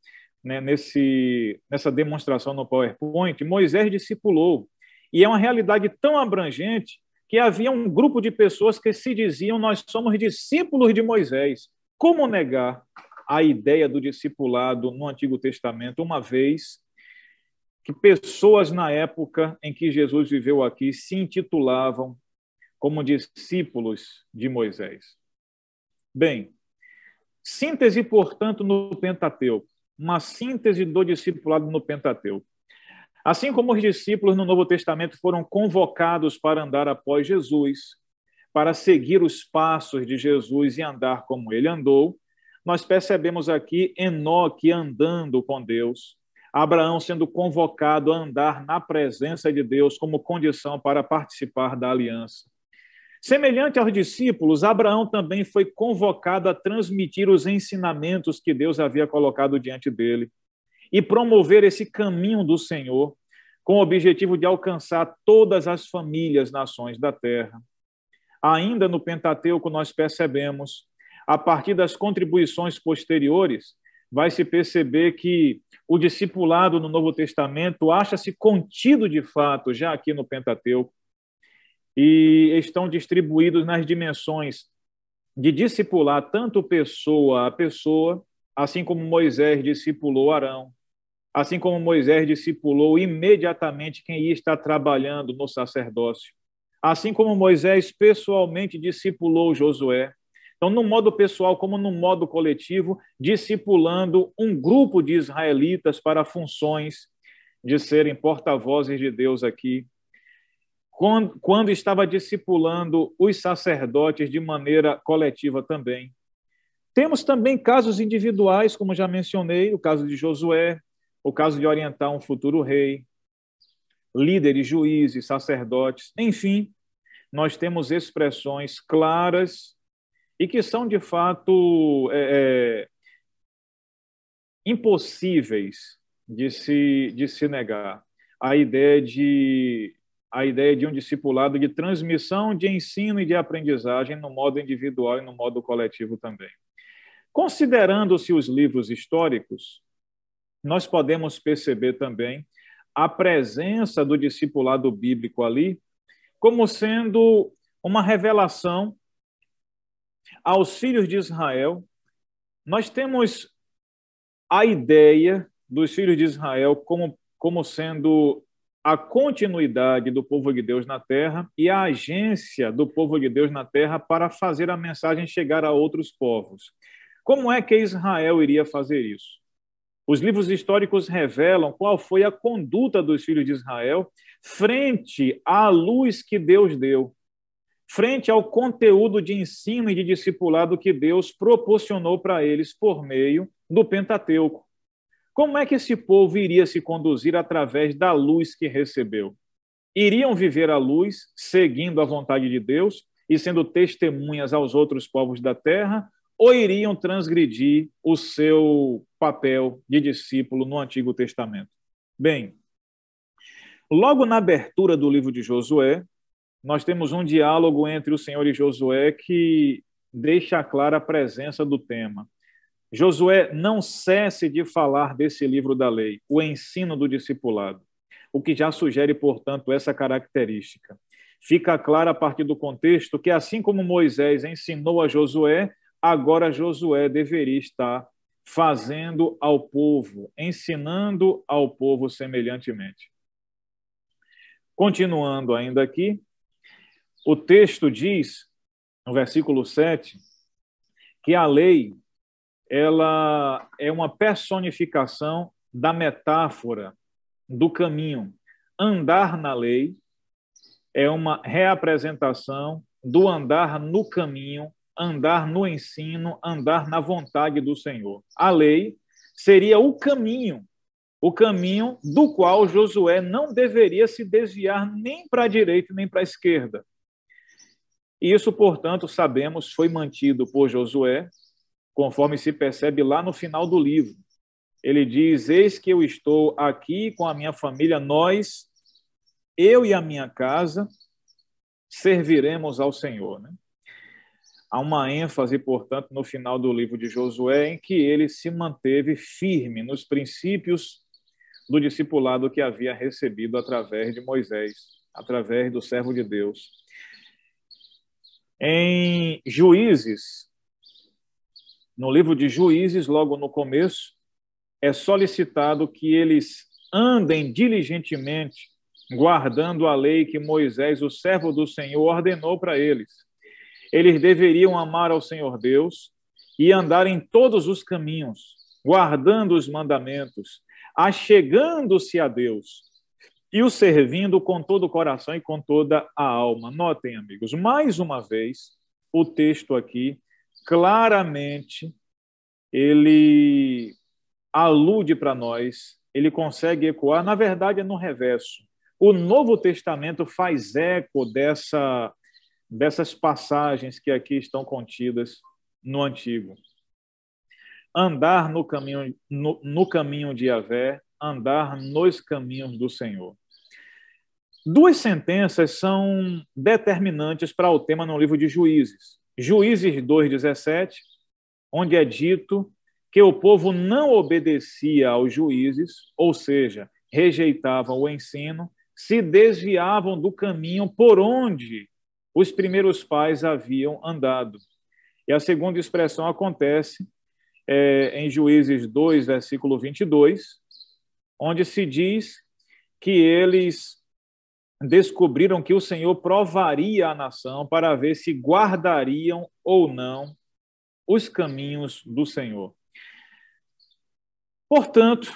né, nesse, nessa demonstração no PowerPoint, Moisés discipulou. E é uma realidade tão abrangente que havia um grupo de pessoas que se diziam: Nós somos discípulos de Moisés. Como negar a ideia do discipulado no Antigo Testamento, uma vez que pessoas na época em que Jesus viveu aqui se intitulavam como discípulos de Moisés. Bem, síntese, portanto, no Pentateuco, uma síntese do discipulado no Pentateuco. Assim como os discípulos no Novo Testamento foram convocados para andar após Jesus, para seguir os passos de Jesus e andar como ele andou, nós percebemos aqui Enoque andando com Deus, Abraão sendo convocado a andar na presença de Deus como condição para participar da aliança. Semelhante aos discípulos, Abraão também foi convocado a transmitir os ensinamentos que Deus havia colocado diante dele e promover esse caminho do Senhor, com o objetivo de alcançar todas as famílias, nações da terra. Ainda no Pentateuco, nós percebemos, a partir das contribuições posteriores, vai se perceber que o discipulado no Novo Testamento acha-se contido de fato já aqui no Pentateuco e estão distribuídos nas dimensões de discipular tanto pessoa a pessoa, assim como Moisés discipulou Arão, assim como Moisés discipulou imediatamente quem ia estar trabalhando no sacerdócio, assim como Moisés pessoalmente discipulou Josué. Então, no modo pessoal como no modo coletivo, discipulando um grupo de israelitas para funções de serem porta-vozes de Deus aqui quando, quando estava discipulando os sacerdotes de maneira coletiva também. Temos também casos individuais, como já mencionei, o caso de Josué, o caso de orientar um futuro rei, líderes, juízes, sacerdotes, enfim, nós temos expressões claras e que são, de fato, é, é, impossíveis de se, de se negar. A ideia de a ideia de um discipulado de transmissão de ensino e de aprendizagem no modo individual e no modo coletivo também. Considerando-se os livros históricos, nós podemos perceber também a presença do discipulado bíblico ali como sendo uma revelação aos filhos de Israel. Nós temos a ideia dos filhos de Israel como, como sendo a continuidade do povo de Deus na terra e a agência do povo de Deus na terra para fazer a mensagem chegar a outros povos. Como é que Israel iria fazer isso? Os livros históricos revelam qual foi a conduta dos filhos de Israel frente à luz que Deus deu, frente ao conteúdo de ensino e de discipulado que Deus proporcionou para eles por meio do Pentateuco. Como é que esse povo iria se conduzir através da luz que recebeu? Iriam viver a luz, seguindo a vontade de Deus e sendo testemunhas aos outros povos da terra, ou iriam transgredir o seu papel de discípulo no Antigo Testamento? Bem, logo na abertura do livro de Josué, nós temos um diálogo entre o Senhor e Josué que deixa clara a presença do tema. Josué não cesse de falar desse livro da lei, o ensino do discipulado, o que já sugere, portanto, essa característica. Fica claro a partir do contexto que, assim como Moisés ensinou a Josué, agora Josué deveria estar fazendo ao povo, ensinando ao povo semelhantemente. Continuando ainda aqui, o texto diz, no versículo 7, que a lei ela é uma personificação da metáfora do caminho. Andar na lei é uma reapresentação do andar no caminho andar no ensino, andar na vontade do Senhor. A lei seria o caminho, o caminho do qual Josué não deveria se desviar nem para a direita nem para a esquerda. Isso, portanto, sabemos, foi mantido por Josué, conforme se percebe lá no final do livro. Ele diz: Eis que eu estou aqui com a minha família, nós, eu e a minha casa, serviremos ao Senhor. Né? Há uma ênfase, portanto, no final do livro de Josué, em que ele se manteve firme nos princípios do discipulado que havia recebido através de Moisés, através do servo de Deus. Em Juízes, no livro de Juízes, logo no começo, é solicitado que eles andem diligentemente, guardando a lei que Moisés, o servo do Senhor, ordenou para eles. Eles deveriam amar ao Senhor Deus e andar em todos os caminhos, guardando os mandamentos, achegando-se a Deus e o servindo com todo o coração e com toda a alma. Notem, amigos, mais uma vez, o texto aqui claramente ele alude para nós, ele consegue ecoar, na verdade é no reverso. O Novo Testamento faz eco dessa dessas passagens que aqui estão contidas no Antigo. Andar no caminho, no, no caminho de Yahvé, andar nos caminhos do Senhor. Duas sentenças são determinantes para o tema no livro de Juízes. Juízes 2,17, onde é dito que o povo não obedecia aos juízes, ou seja, rejeitavam o ensino, se desviavam do caminho por onde os primeiros pais haviam andado. E a segunda expressão acontece é, em Juízes 2, versículo 22, onde se diz que eles descobriram que o Senhor provaria a nação para ver se guardariam ou não os caminhos do Senhor. Portanto,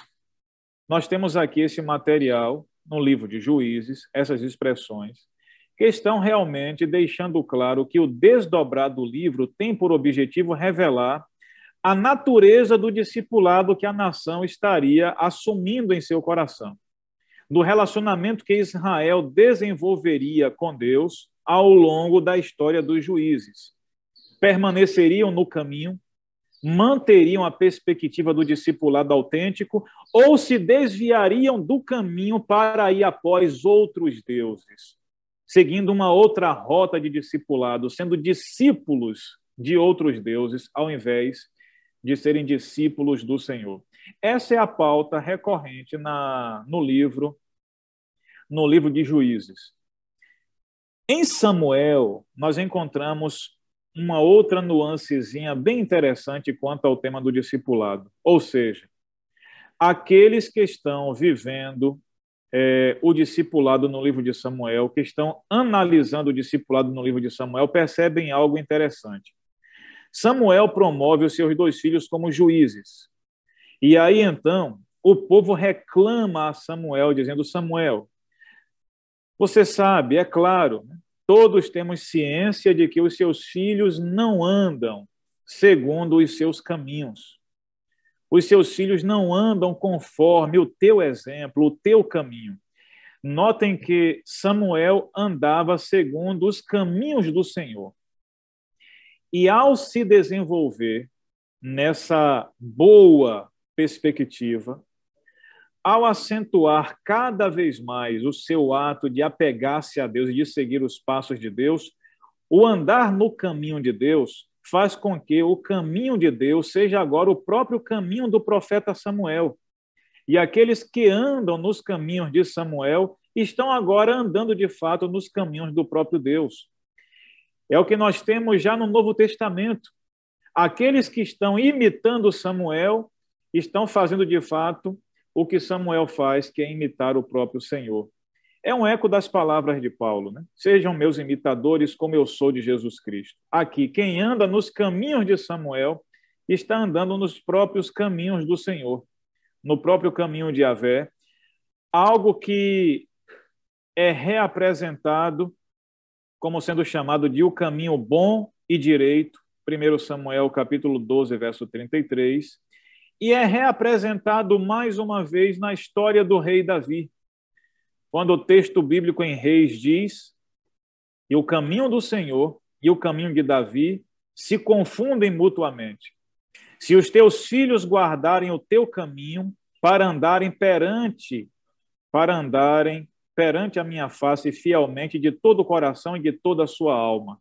nós temos aqui esse material no livro de Juízes, essas expressões, que estão realmente deixando claro que o desdobrar do livro tem por objetivo revelar a natureza do discipulado que a nação estaria assumindo em seu coração, do relacionamento que Israel desenvolveria com Deus ao longo da história dos juízes. Permaneceriam no caminho, manteriam a perspectiva do discipulado autêntico ou se desviariam do caminho para ir após outros deuses seguindo uma outra rota de discipulado, sendo discípulos de outros deuses, ao invés de serem discípulos do Senhor. Essa é a pauta recorrente na, no livro no livro de Juízes. Em Samuel, nós encontramos uma outra nuancezinha bem interessante quanto ao tema do discipulado. Ou seja, aqueles que estão vivendo é, o discipulado no livro de Samuel, que estão analisando o discipulado no livro de Samuel, percebem algo interessante. Samuel promove os seus dois filhos como juízes. E aí então, o povo reclama a Samuel, dizendo: Samuel, você sabe, é claro, né? todos temos ciência de que os seus filhos não andam segundo os seus caminhos. Os seus filhos não andam conforme o teu exemplo, o teu caminho. Notem que Samuel andava segundo os caminhos do Senhor. E ao se desenvolver nessa boa perspectiva, ao acentuar cada vez mais o seu ato de apegar-se a Deus e de seguir os passos de Deus, o andar no caminho de Deus faz com que o caminho de Deus seja agora o próprio caminho do profeta Samuel. E aqueles que andam nos caminhos de Samuel estão agora andando de fato nos caminhos do próprio Deus. É o que nós temos já no Novo Testamento. Aqueles que estão imitando Samuel estão fazendo de fato o que Samuel faz, que é imitar o próprio Senhor. É um eco das palavras de Paulo, né? Sejam meus imitadores como eu sou de Jesus Cristo. Aqui, quem anda nos caminhos de Samuel está andando nos próprios caminhos do Senhor, no próprio caminho de Avé, algo que é reapresentado como sendo chamado de o caminho bom e direito, 1 Samuel capítulo 12, verso 33, e é reapresentado mais uma vez na história do rei Davi. Quando o texto bíblico em Reis diz que o caminho do Senhor e o caminho de Davi se confundem mutuamente. Se os teus filhos guardarem o teu caminho para andarem perante, para andarem perante a minha face fielmente de todo o coração e de toda a sua alma.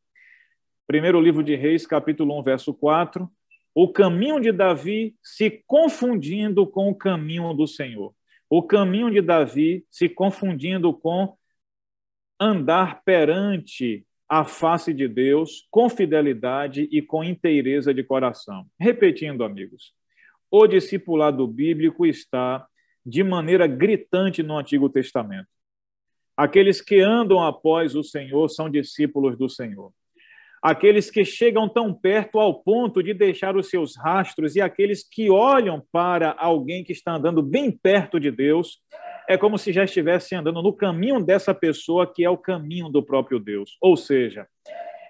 Primeiro livro de Reis, capítulo 1, verso 4 o caminho de Davi se confundindo com o caminho do Senhor. O caminho de Davi se confundindo com andar perante a face de Deus com fidelidade e com inteireza de coração. Repetindo, amigos, o discipulado bíblico está de maneira gritante no Antigo Testamento. Aqueles que andam após o Senhor são discípulos do Senhor aqueles que chegam tão perto ao ponto de deixar os seus rastros e aqueles que olham para alguém que está andando bem perto de Deus, é como se já estivesse andando no caminho dessa pessoa que é o caminho do próprio Deus. Ou seja,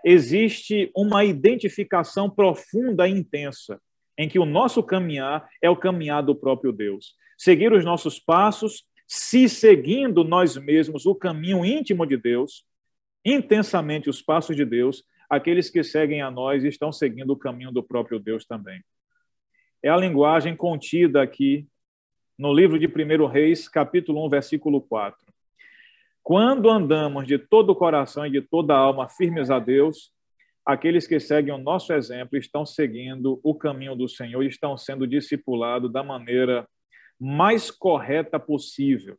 existe uma identificação profunda e intensa em que o nosso caminhar é o caminhar do próprio Deus. Seguir os nossos passos, se seguindo nós mesmos o caminho íntimo de Deus, intensamente os passos de Deus, aqueles que seguem a nós estão seguindo o caminho do próprio Deus também. É a linguagem contida aqui no livro de 1 Reis, capítulo 1, versículo 4. Quando andamos de todo o coração e de toda a alma firmes a Deus, aqueles que seguem o nosso exemplo estão seguindo o caminho do Senhor estão sendo discipulados da maneira mais correta possível.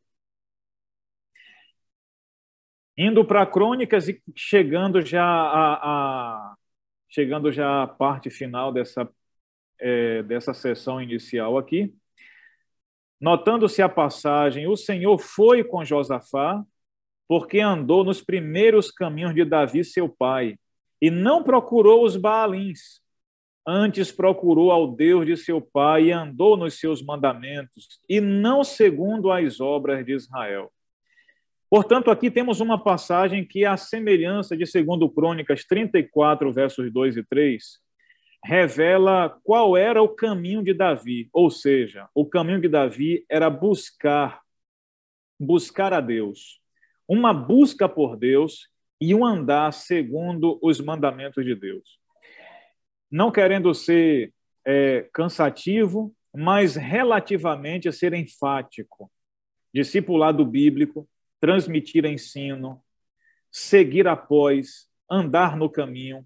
Indo para Crônicas e chegando já a, a, chegando já à parte final dessa, é, dessa sessão inicial aqui, notando-se a passagem, o Senhor foi com Josafá, porque andou nos primeiros caminhos de Davi, seu pai, e não procurou os Baalins, antes procurou ao Deus de seu pai e andou nos seus mandamentos, e não segundo as obras de Israel. Portanto, aqui temos uma passagem que, a semelhança de 2 Crônicas 34, versos 2 e 3, revela qual era o caminho de Davi, ou seja, o caminho de Davi era buscar, buscar a Deus, uma busca por Deus e um andar segundo os mandamentos de Deus. Não querendo ser é, cansativo, mas relativamente a ser enfático. Discipulado bíblico transmitir ensino, seguir após, andar no caminho.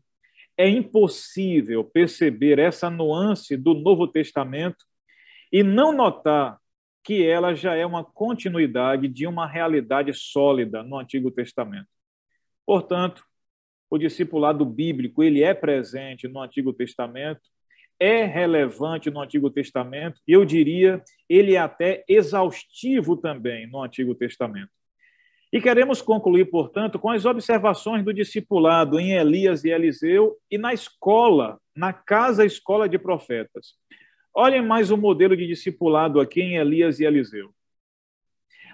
É impossível perceber essa nuance do Novo Testamento e não notar que ela já é uma continuidade de uma realidade sólida no Antigo Testamento. Portanto, o discipulado bíblico ele é presente no Antigo Testamento, é relevante no Antigo Testamento, eu diria, ele é até exaustivo também no Antigo Testamento. E queremos concluir, portanto, com as observações do discipulado em Elias e Eliseu e na escola, na casa escola de profetas. Olhem mais o modelo de discipulado aqui em Elias e Eliseu.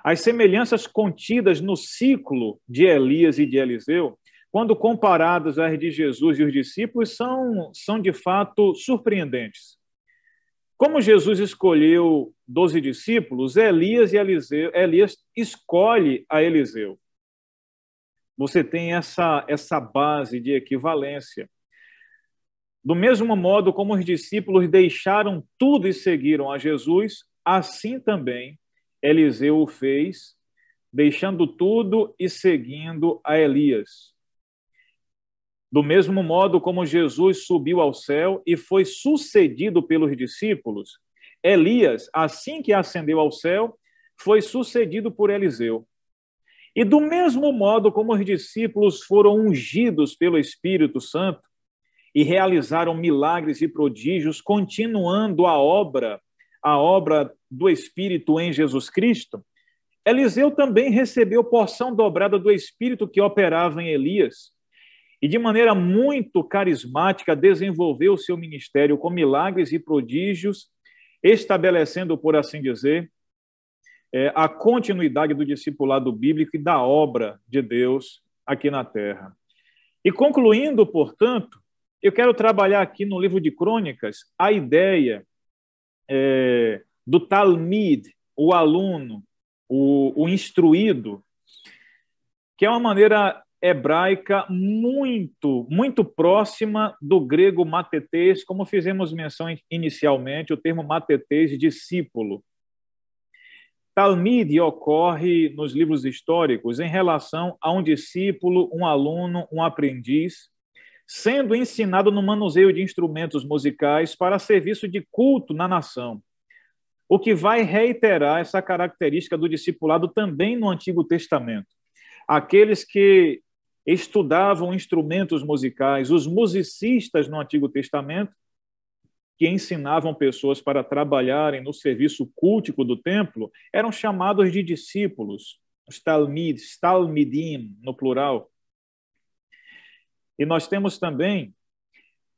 As semelhanças contidas no ciclo de Elias e de Eliseu, quando comparadas às de Jesus e os discípulos, são, são de fato surpreendentes. Como Jesus escolheu doze discípulos, Elias e Eliseu, Elias escolhe a Eliseu. Você tem essa, essa base de equivalência. Do mesmo modo como os discípulos deixaram tudo e seguiram a Jesus, assim também Eliseu o fez, deixando tudo e seguindo a Elias. Do mesmo modo como Jesus subiu ao céu e foi sucedido pelos discípulos, Elias, assim que ascendeu ao céu, foi sucedido por Eliseu. E do mesmo modo como os discípulos foram ungidos pelo Espírito Santo e realizaram milagres e prodígios, continuando a obra, a obra do Espírito em Jesus Cristo, Eliseu também recebeu porção dobrada do Espírito que operava em Elias e de maneira muito carismática desenvolveu seu ministério com milagres e prodígios, estabelecendo, por assim dizer, é, a continuidade do discipulado bíblico e da obra de Deus aqui na terra. E concluindo, portanto, eu quero trabalhar aqui no livro de Crônicas a ideia é, do Talmid, o aluno, o, o instruído, que é uma maneira hebraica muito, muito próxima do grego matetês, como fizemos menção inicialmente, o termo matetês, discípulo. Talmide ocorre nos livros históricos em relação a um discípulo, um aluno, um aprendiz, sendo ensinado no manuseio de instrumentos musicais para serviço de culto na nação. O que vai reiterar essa característica do discipulado também no Antigo Testamento. Aqueles que estudavam instrumentos musicais, os musicistas no Antigo Testamento, que ensinavam pessoas para trabalharem no serviço cultico do templo, eram chamados de discípulos, os talmids, talmidim, no plural. E nós temos também,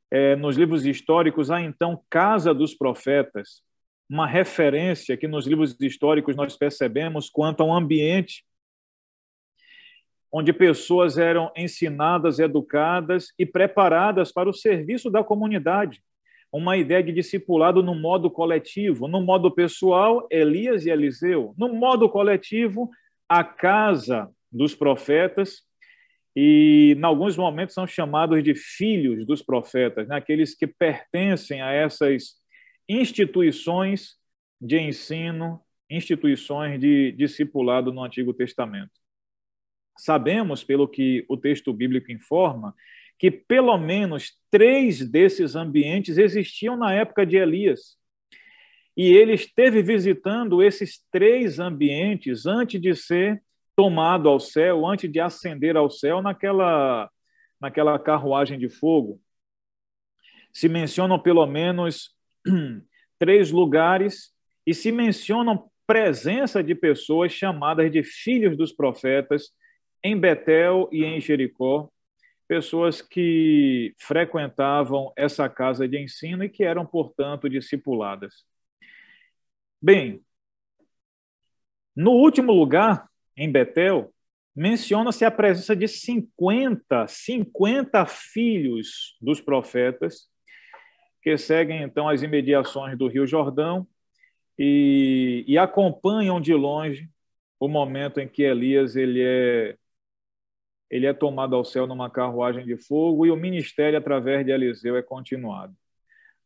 é, nos livros históricos, a então Casa dos Profetas, uma referência que nos livros históricos nós percebemos quanto ao ambiente onde pessoas eram ensinadas, educadas e preparadas para o serviço da comunidade. Uma ideia de discipulado no modo coletivo, no modo pessoal, Elias e Eliseu, no modo coletivo, a casa dos profetas, e em alguns momentos são chamados de filhos dos profetas, né? aqueles que pertencem a essas instituições de ensino, instituições de discipulado no Antigo Testamento. Sabemos, pelo que o texto bíblico informa, que pelo menos três desses ambientes existiam na época de Elias. E ele esteve visitando esses três ambientes antes de ser tomado ao céu, antes de ascender ao céu naquela, naquela carruagem de fogo. Se mencionam pelo menos três lugares e se mencionam presença de pessoas chamadas de filhos dos profetas em Betel e em Jericó, pessoas que frequentavam essa casa de ensino e que eram, portanto, discipuladas. Bem, no último lugar, em Betel, menciona-se a presença de 50, 50 filhos dos profetas que seguem então as imediações do Rio Jordão e, e acompanham de longe o momento em que Elias ele é ele é tomado ao céu numa carruagem de fogo e o ministério através de Eliseu é continuado.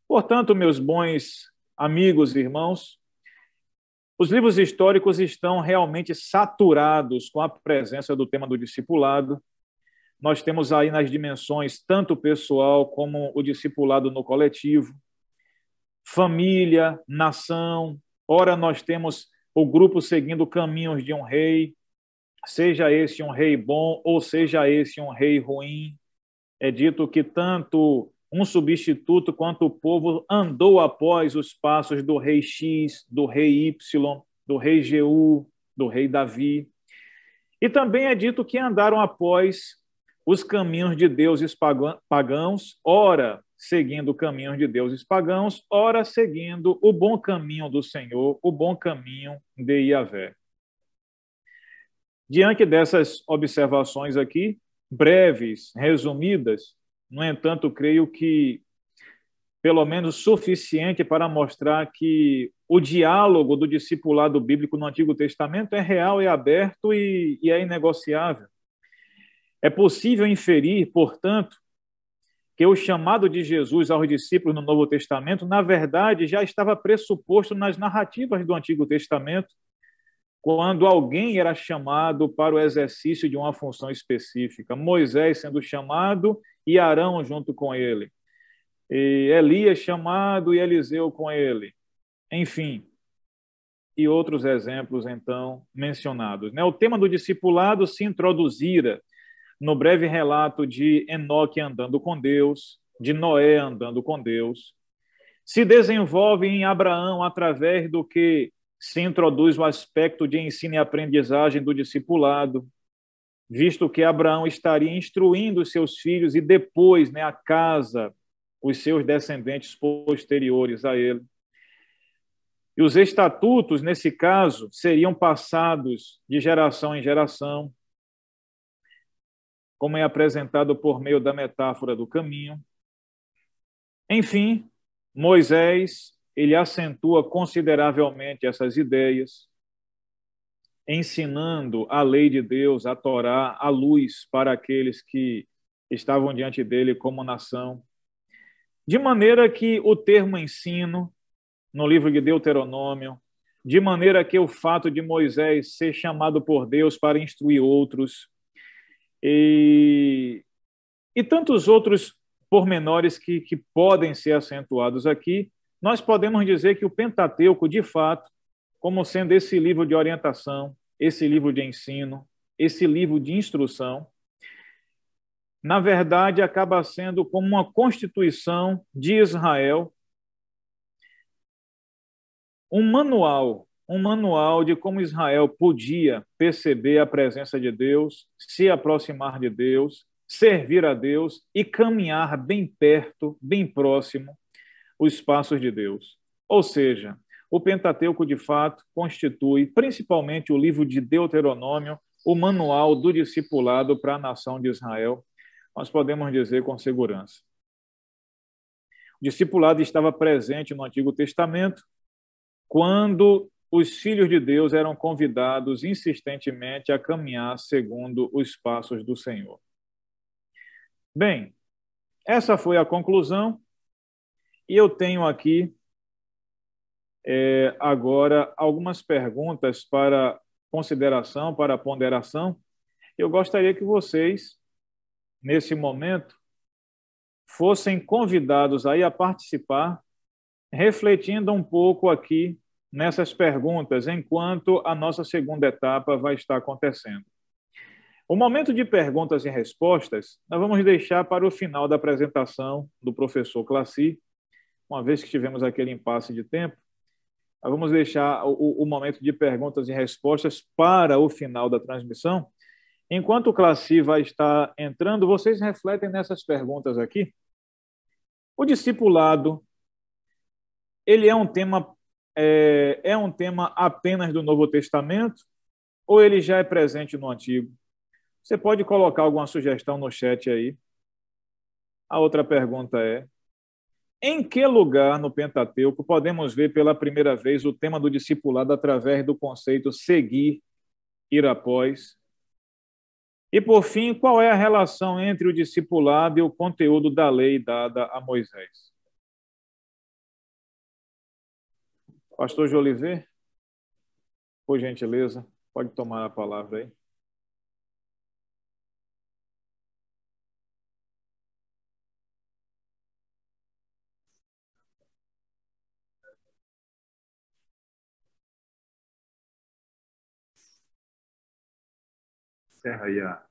Portanto, meus bons amigos e irmãos, os livros históricos estão realmente saturados com a presença do tema do discipulado. Nós temos aí nas dimensões tanto pessoal como o discipulado no coletivo, família, nação. Ora, nós temos o grupo seguindo caminhos de um rei, seja esse um rei bom ou seja esse um rei ruim. É dito que tanto um substituto quanto o povo andou após os passos do rei X, do rei Y, do rei Jeú, do rei Davi. E também é dito que andaram após os caminhos de deuses pagãos, ora seguindo caminhos de deuses pagãos, ora seguindo o bom caminho do Senhor, o bom caminho de Yahvé. Diante dessas observações aqui, breves, resumidas, no entanto, creio que pelo menos suficiente para mostrar que o diálogo do discipulado bíblico no Antigo Testamento é real, é aberto e, e é inegociável. É possível inferir, portanto, que o chamado de Jesus aos discípulos no Novo Testamento, na verdade, já estava pressuposto nas narrativas do Antigo Testamento, quando alguém era chamado para o exercício de uma função específica. Moisés sendo chamado e Arão junto com ele. E Elias chamado e Eliseu com ele. Enfim, e outros exemplos então mencionados. Né? O tema do discipulado se introduzira no breve relato de Enoque andando com Deus, de Noé andando com Deus, se desenvolve em Abraão através do que se introduz o aspecto de ensino e aprendizagem do discipulado, visto que Abraão estaria instruindo seus filhos e depois né, a casa, os seus descendentes posteriores a ele. E os estatutos, nesse caso, seriam passados de geração em geração, como é apresentado por meio da metáfora do caminho. Enfim, Moisés, ele acentua consideravelmente essas ideias, ensinando a lei de Deus, a Torá, a luz para aqueles que estavam diante dele como nação. De maneira que o termo ensino, no livro de Deuteronômio, de maneira que o fato de Moisés ser chamado por Deus para instruir outros, e, e tantos outros pormenores que, que podem ser acentuados aqui, nós podemos dizer que o Pentateuco, de fato, como sendo esse livro de orientação, esse livro de ensino, esse livro de instrução, na verdade acaba sendo como uma constituição de Israel, um manual, um manual de como Israel podia perceber a presença de Deus, se aproximar de Deus, servir a Deus e caminhar bem perto, bem próximo os passos de Deus. Ou seja, o Pentateuco, de fato, constitui, principalmente o livro de Deuteronômio, o manual do discipulado para a nação de Israel, nós podemos dizer com segurança. O discipulado estava presente no Antigo Testamento quando os filhos de Deus eram convidados insistentemente a caminhar segundo os passos do Senhor. Bem, essa foi a conclusão, e eu tenho aqui é, agora algumas perguntas para consideração, para ponderação. Eu gostaria que vocês, nesse momento, fossem convidados aí a participar, refletindo um pouco aqui nessas perguntas, enquanto a nossa segunda etapa vai estar acontecendo. O momento de perguntas e respostas nós vamos deixar para o final da apresentação do professor Classi, uma vez que tivemos aquele impasse de tempo, vamos deixar o, o, momento de perguntas e respostas para o final da transmissão. Enquanto o Classi vai estar entrando, vocês refletem nessas perguntas aqui. O discipulado, ele é um tema é, é um tema apenas do Novo Testamento ou ele já é presente no Antigo? Você pode colocar alguma sugestão no chat aí. A outra pergunta é: em que lugar no Pentateuco podemos ver pela primeira vez o tema do discipulado através do conceito seguir, ir após? E, por fim, qual é a relação entre o discipulado e o conteúdo da lei dada a Moisés? Pastor Jolivet, por gentileza, pode tomar a palavra aí. Encerra aí a